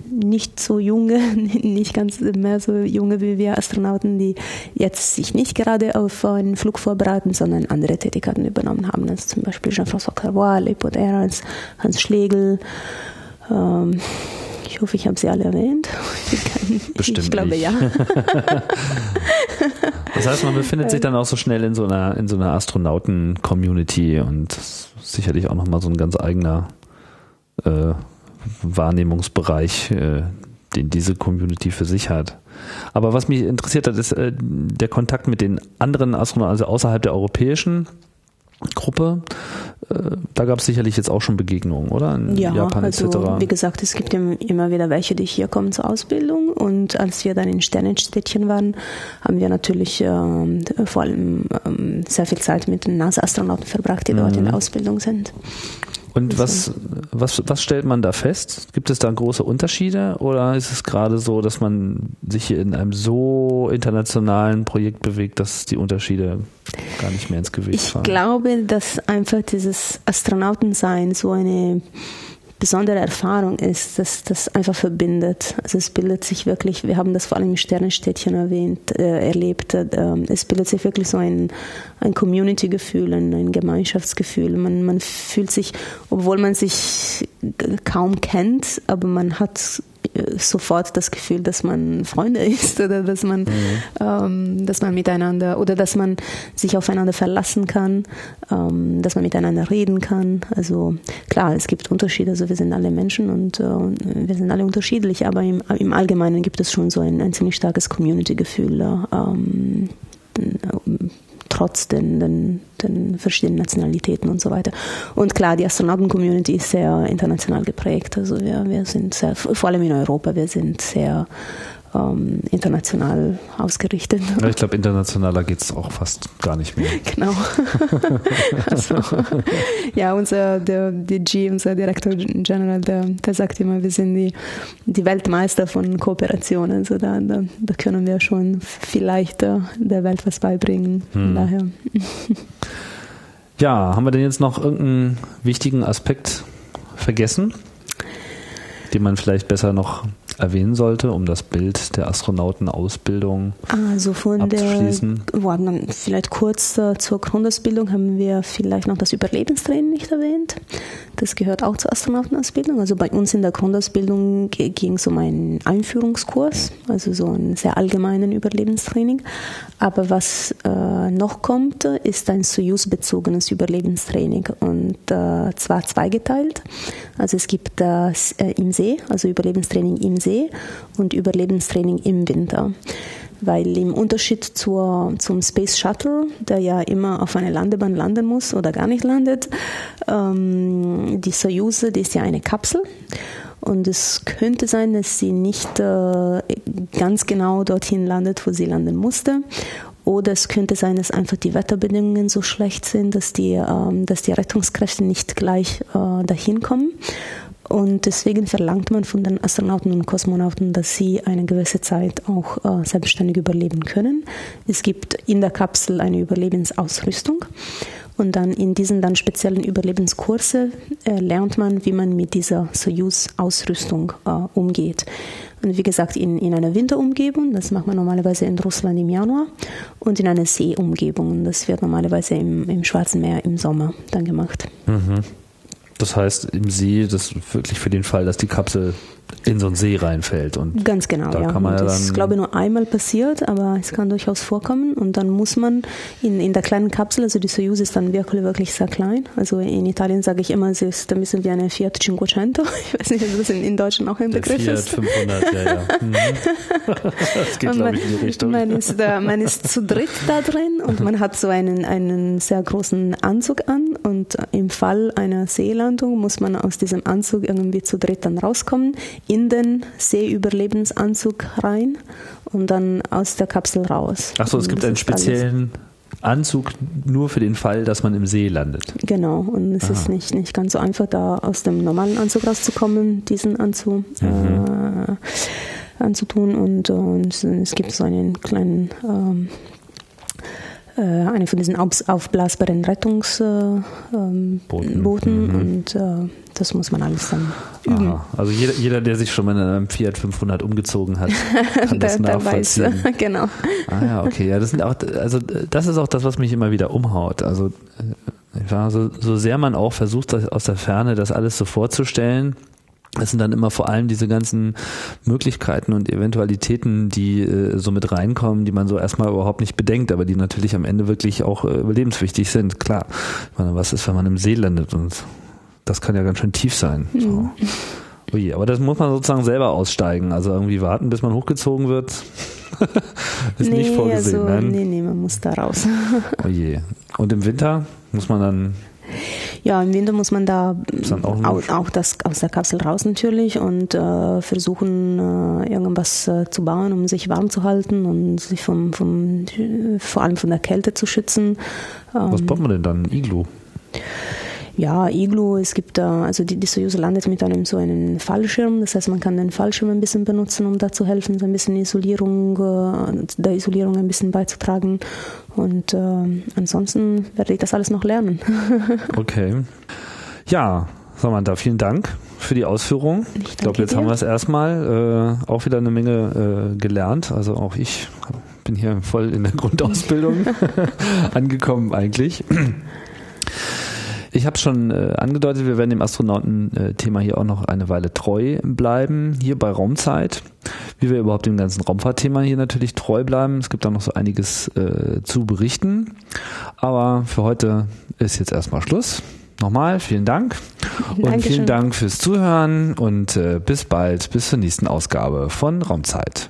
nicht so junge, nicht ganz mehr so junge wie wir Astronauten, die jetzt sich nicht gerade auf einen Flug vorbereiten, sondern andere Tätigkeiten übernommen haben. Also zum Beispiel Jean-François Carvois, Leopold Ehrens, Hans Schlegel. Ähm, ich hoffe, ich habe sie alle erwähnt. Bestimmt. Ich glaube nicht. ja. das heißt, man befindet sich dann auch so schnell in so einer, in so einer Astronauten-Community und sicherlich auch nochmal so ein ganz eigener äh, Wahrnehmungsbereich, äh, den diese Community für sich hat. Aber was mich interessiert hat, ist äh, der Kontakt mit den anderen Astronauten, also außerhalb der europäischen Gruppe. Äh, da gab es sicherlich jetzt auch schon Begegnungen, oder? In ja, Japan also etc. wie gesagt, es gibt immer wieder welche, die hier kommen zur Ausbildung. Und als wir dann in Sternenstädtchen waren, haben wir natürlich ähm, vor allem ähm, sehr viel Zeit mit den NASA-Astronauten verbracht, die mhm. dort in der mhm. Ausbildung sind. Und was, was, was stellt man da fest? Gibt es da große Unterschiede oder ist es gerade so, dass man sich hier in einem so internationalen Projekt bewegt, dass die Unterschiede gar nicht mehr ins Gewicht ich fallen? Ich glaube, dass einfach dieses Astronautensein so eine besondere Erfahrung ist, dass das einfach verbindet. Also es bildet sich wirklich, wir haben das vor allem im Sternenstädtchen erwähnt, äh, erlebt, äh, es bildet sich wirklich so ein, ein Community-Gefühl, ein, ein Gemeinschaftsgefühl. Man, man fühlt sich, obwohl man sich kaum kennt, aber man hat sofort das Gefühl, dass man Freunde ist oder dass man, mhm. ähm, dass man miteinander oder dass man sich aufeinander verlassen kann, ähm, dass man miteinander reden kann. Also klar, es gibt Unterschiede, also wir sind alle Menschen und äh, wir sind alle unterschiedlich, aber im, im Allgemeinen gibt es schon so ein, ein ziemlich starkes Community-Gefühl. Ähm, trotz den, den, den verschiedenen Nationalitäten und so weiter. Und klar, die Astronauten-Community ist sehr international geprägt. Also wir, wir sind sehr, vor allem in Europa, wir sind sehr ähm, international ausgerichtet. Ja, ich glaube, internationaler geht es auch fast gar nicht mehr. Genau. also, ja, unser der DG, unser Direktor General, der, der sagt immer, wir sind die, die Weltmeister von Kooperationen. Also da, da, da können wir schon vielleicht äh, der Welt was beibringen. Hm. Daher. Ja, haben wir denn jetzt noch irgendeinen wichtigen Aspekt vergessen, den man vielleicht besser noch erwähnen sollte, um das Bild der Astronautenausbildung also von abzuschließen? Der, dann vielleicht kurz äh, zur Grundausbildung haben wir vielleicht noch das Überlebenstraining nicht erwähnt. Das gehört auch zur Astronautenausbildung. Also bei uns in der Grundausbildung ging es um einen Einführungskurs, also so einen sehr allgemeinen Überlebenstraining. Aber was äh, noch kommt, ist ein Soyuz-bezogenes Überlebenstraining und äh, zwar zweigeteilt. Also es gibt das äh, im See, also Überlebenstraining im See und Überlebenstraining im Winter weil im Unterschied zur, zum Space Shuttle, der ja immer auf einer Landebahn landen muss oder gar nicht landet, ähm, die Soyuz, die ist ja eine Kapsel und es könnte sein, dass sie nicht äh, ganz genau dorthin landet, wo sie landen musste. Oder es könnte sein, dass einfach die Wetterbedingungen so schlecht sind, dass die, ähm, dass die Rettungskräfte nicht gleich äh, dahin kommen. Und deswegen verlangt man von den Astronauten und Kosmonauten, dass sie eine gewisse Zeit auch äh, selbstständig überleben können. Es gibt in der Kapsel eine Überlebensausrüstung. Und dann in diesen dann speziellen Überlebenskurse äh, lernt man, wie man mit dieser Soyuz-Ausrüstung äh, umgeht. Und wie gesagt, in, in einer Winterumgebung, das macht man normalerweise in Russland im Januar, und in einer Seeumgebung, das wird normalerweise im, im Schwarzen Meer im Sommer dann gemacht. Mhm. Das heißt, im See, das wirklich für den Fall, dass die Kapsel in so einen See reinfällt. Und Ganz genau, da ja. Kann man das ist, glaube ich, nur einmal passiert, aber es kann durchaus vorkommen. Und dann muss man in, in der kleinen Kapsel, also die Soyuz ist dann wirklich, wirklich sehr klein. Also in Italien sage ich immer, sie ist ein bisschen wie eine Fiat Cinquecento. Ich weiß nicht, ob das in, in Deutschland auch ein der Begriff Fiat ist. 500, ja, ja. Mhm. Das geht, glaube ich, in die Richtung. Man ist, da, man ist zu dritt da drin und man hat so einen, einen sehr großen Anzug an und im Fall einer Seelandung muss man aus diesem Anzug irgendwie zu dritt dann rauskommen in den Seeüberlebensanzug rein und dann aus der Kapsel raus. Achso, es gibt einen speziellen Anzug nur für den Fall, dass man im See landet. Genau, und es Aha. ist nicht, nicht ganz so einfach, da aus dem normalen Anzug rauszukommen, diesen Anzug mhm. äh, anzutun. Und, und, es gibt so einen kleinen ähm, äh, eine von diesen aufblasbaren Rettungsbooten äh, ähm, mhm. und äh, das muss man alles dann üben. Aha. Also jeder, jeder, der sich schon mal in einem Fiat 500 umgezogen hat, kann das nachvollziehen. Weiß, genau. Ah ja, okay. Ja, das sind auch, also das ist auch das, was mich immer wieder umhaut. Also ja, so, so sehr man auch versucht, aus der Ferne das alles so vorzustellen, es sind dann immer vor allem diese ganzen Möglichkeiten und Eventualitäten, die äh, so mit reinkommen, die man so erstmal überhaupt nicht bedenkt, aber die natürlich am Ende wirklich auch äh, überlebenswichtig sind. Klar, ich meine, was ist, wenn man im See landet und das kann ja ganz schön tief sein. Mhm. So. Ui, aber das muss man sozusagen selber aussteigen. Also irgendwie warten, bis man hochgezogen wird, ist nee, nicht vorgesehen. Also, nein? Nee, nee, man muss da raus. Oje. Und im Winter muss man dann ja, im Winter muss man da auch, auch, das aus der Kapsel raus natürlich und äh, versuchen, äh, irgendwas äh, zu bauen, um sich warm zu halten und sich vom, vom vor allem von der Kälte zu schützen. Was ähm, baut man denn dann? Iglu? Ja, Iglu, es gibt da, also die, die Soyuz landet mit einem so einen Fallschirm, das heißt, man kann den Fallschirm ein bisschen benutzen, um da zu helfen, so ein bisschen Isolierung, äh, der Isolierung ein bisschen beizutragen. Und äh, ansonsten werde ich das alles noch lernen. okay. Ja, Samantha, vielen Dank für die Ausführung. Ich, ich glaube, jetzt dir. haben wir es erstmal äh, auch wieder eine Menge äh, gelernt. Also auch ich bin hier voll in der Grundausbildung angekommen eigentlich. Ich habe schon äh, angedeutet, wir werden dem Astronauten-Thema hier auch noch eine Weile treu bleiben, hier bei Raumzeit. Wie wir überhaupt dem ganzen Raumfahrtthema hier natürlich treu bleiben. Es gibt da noch so einiges äh, zu berichten. Aber für heute ist jetzt erstmal Schluss. Nochmal vielen Dank und Dankeschön. vielen Dank fürs Zuhören und äh, bis bald, bis zur nächsten Ausgabe von Raumzeit.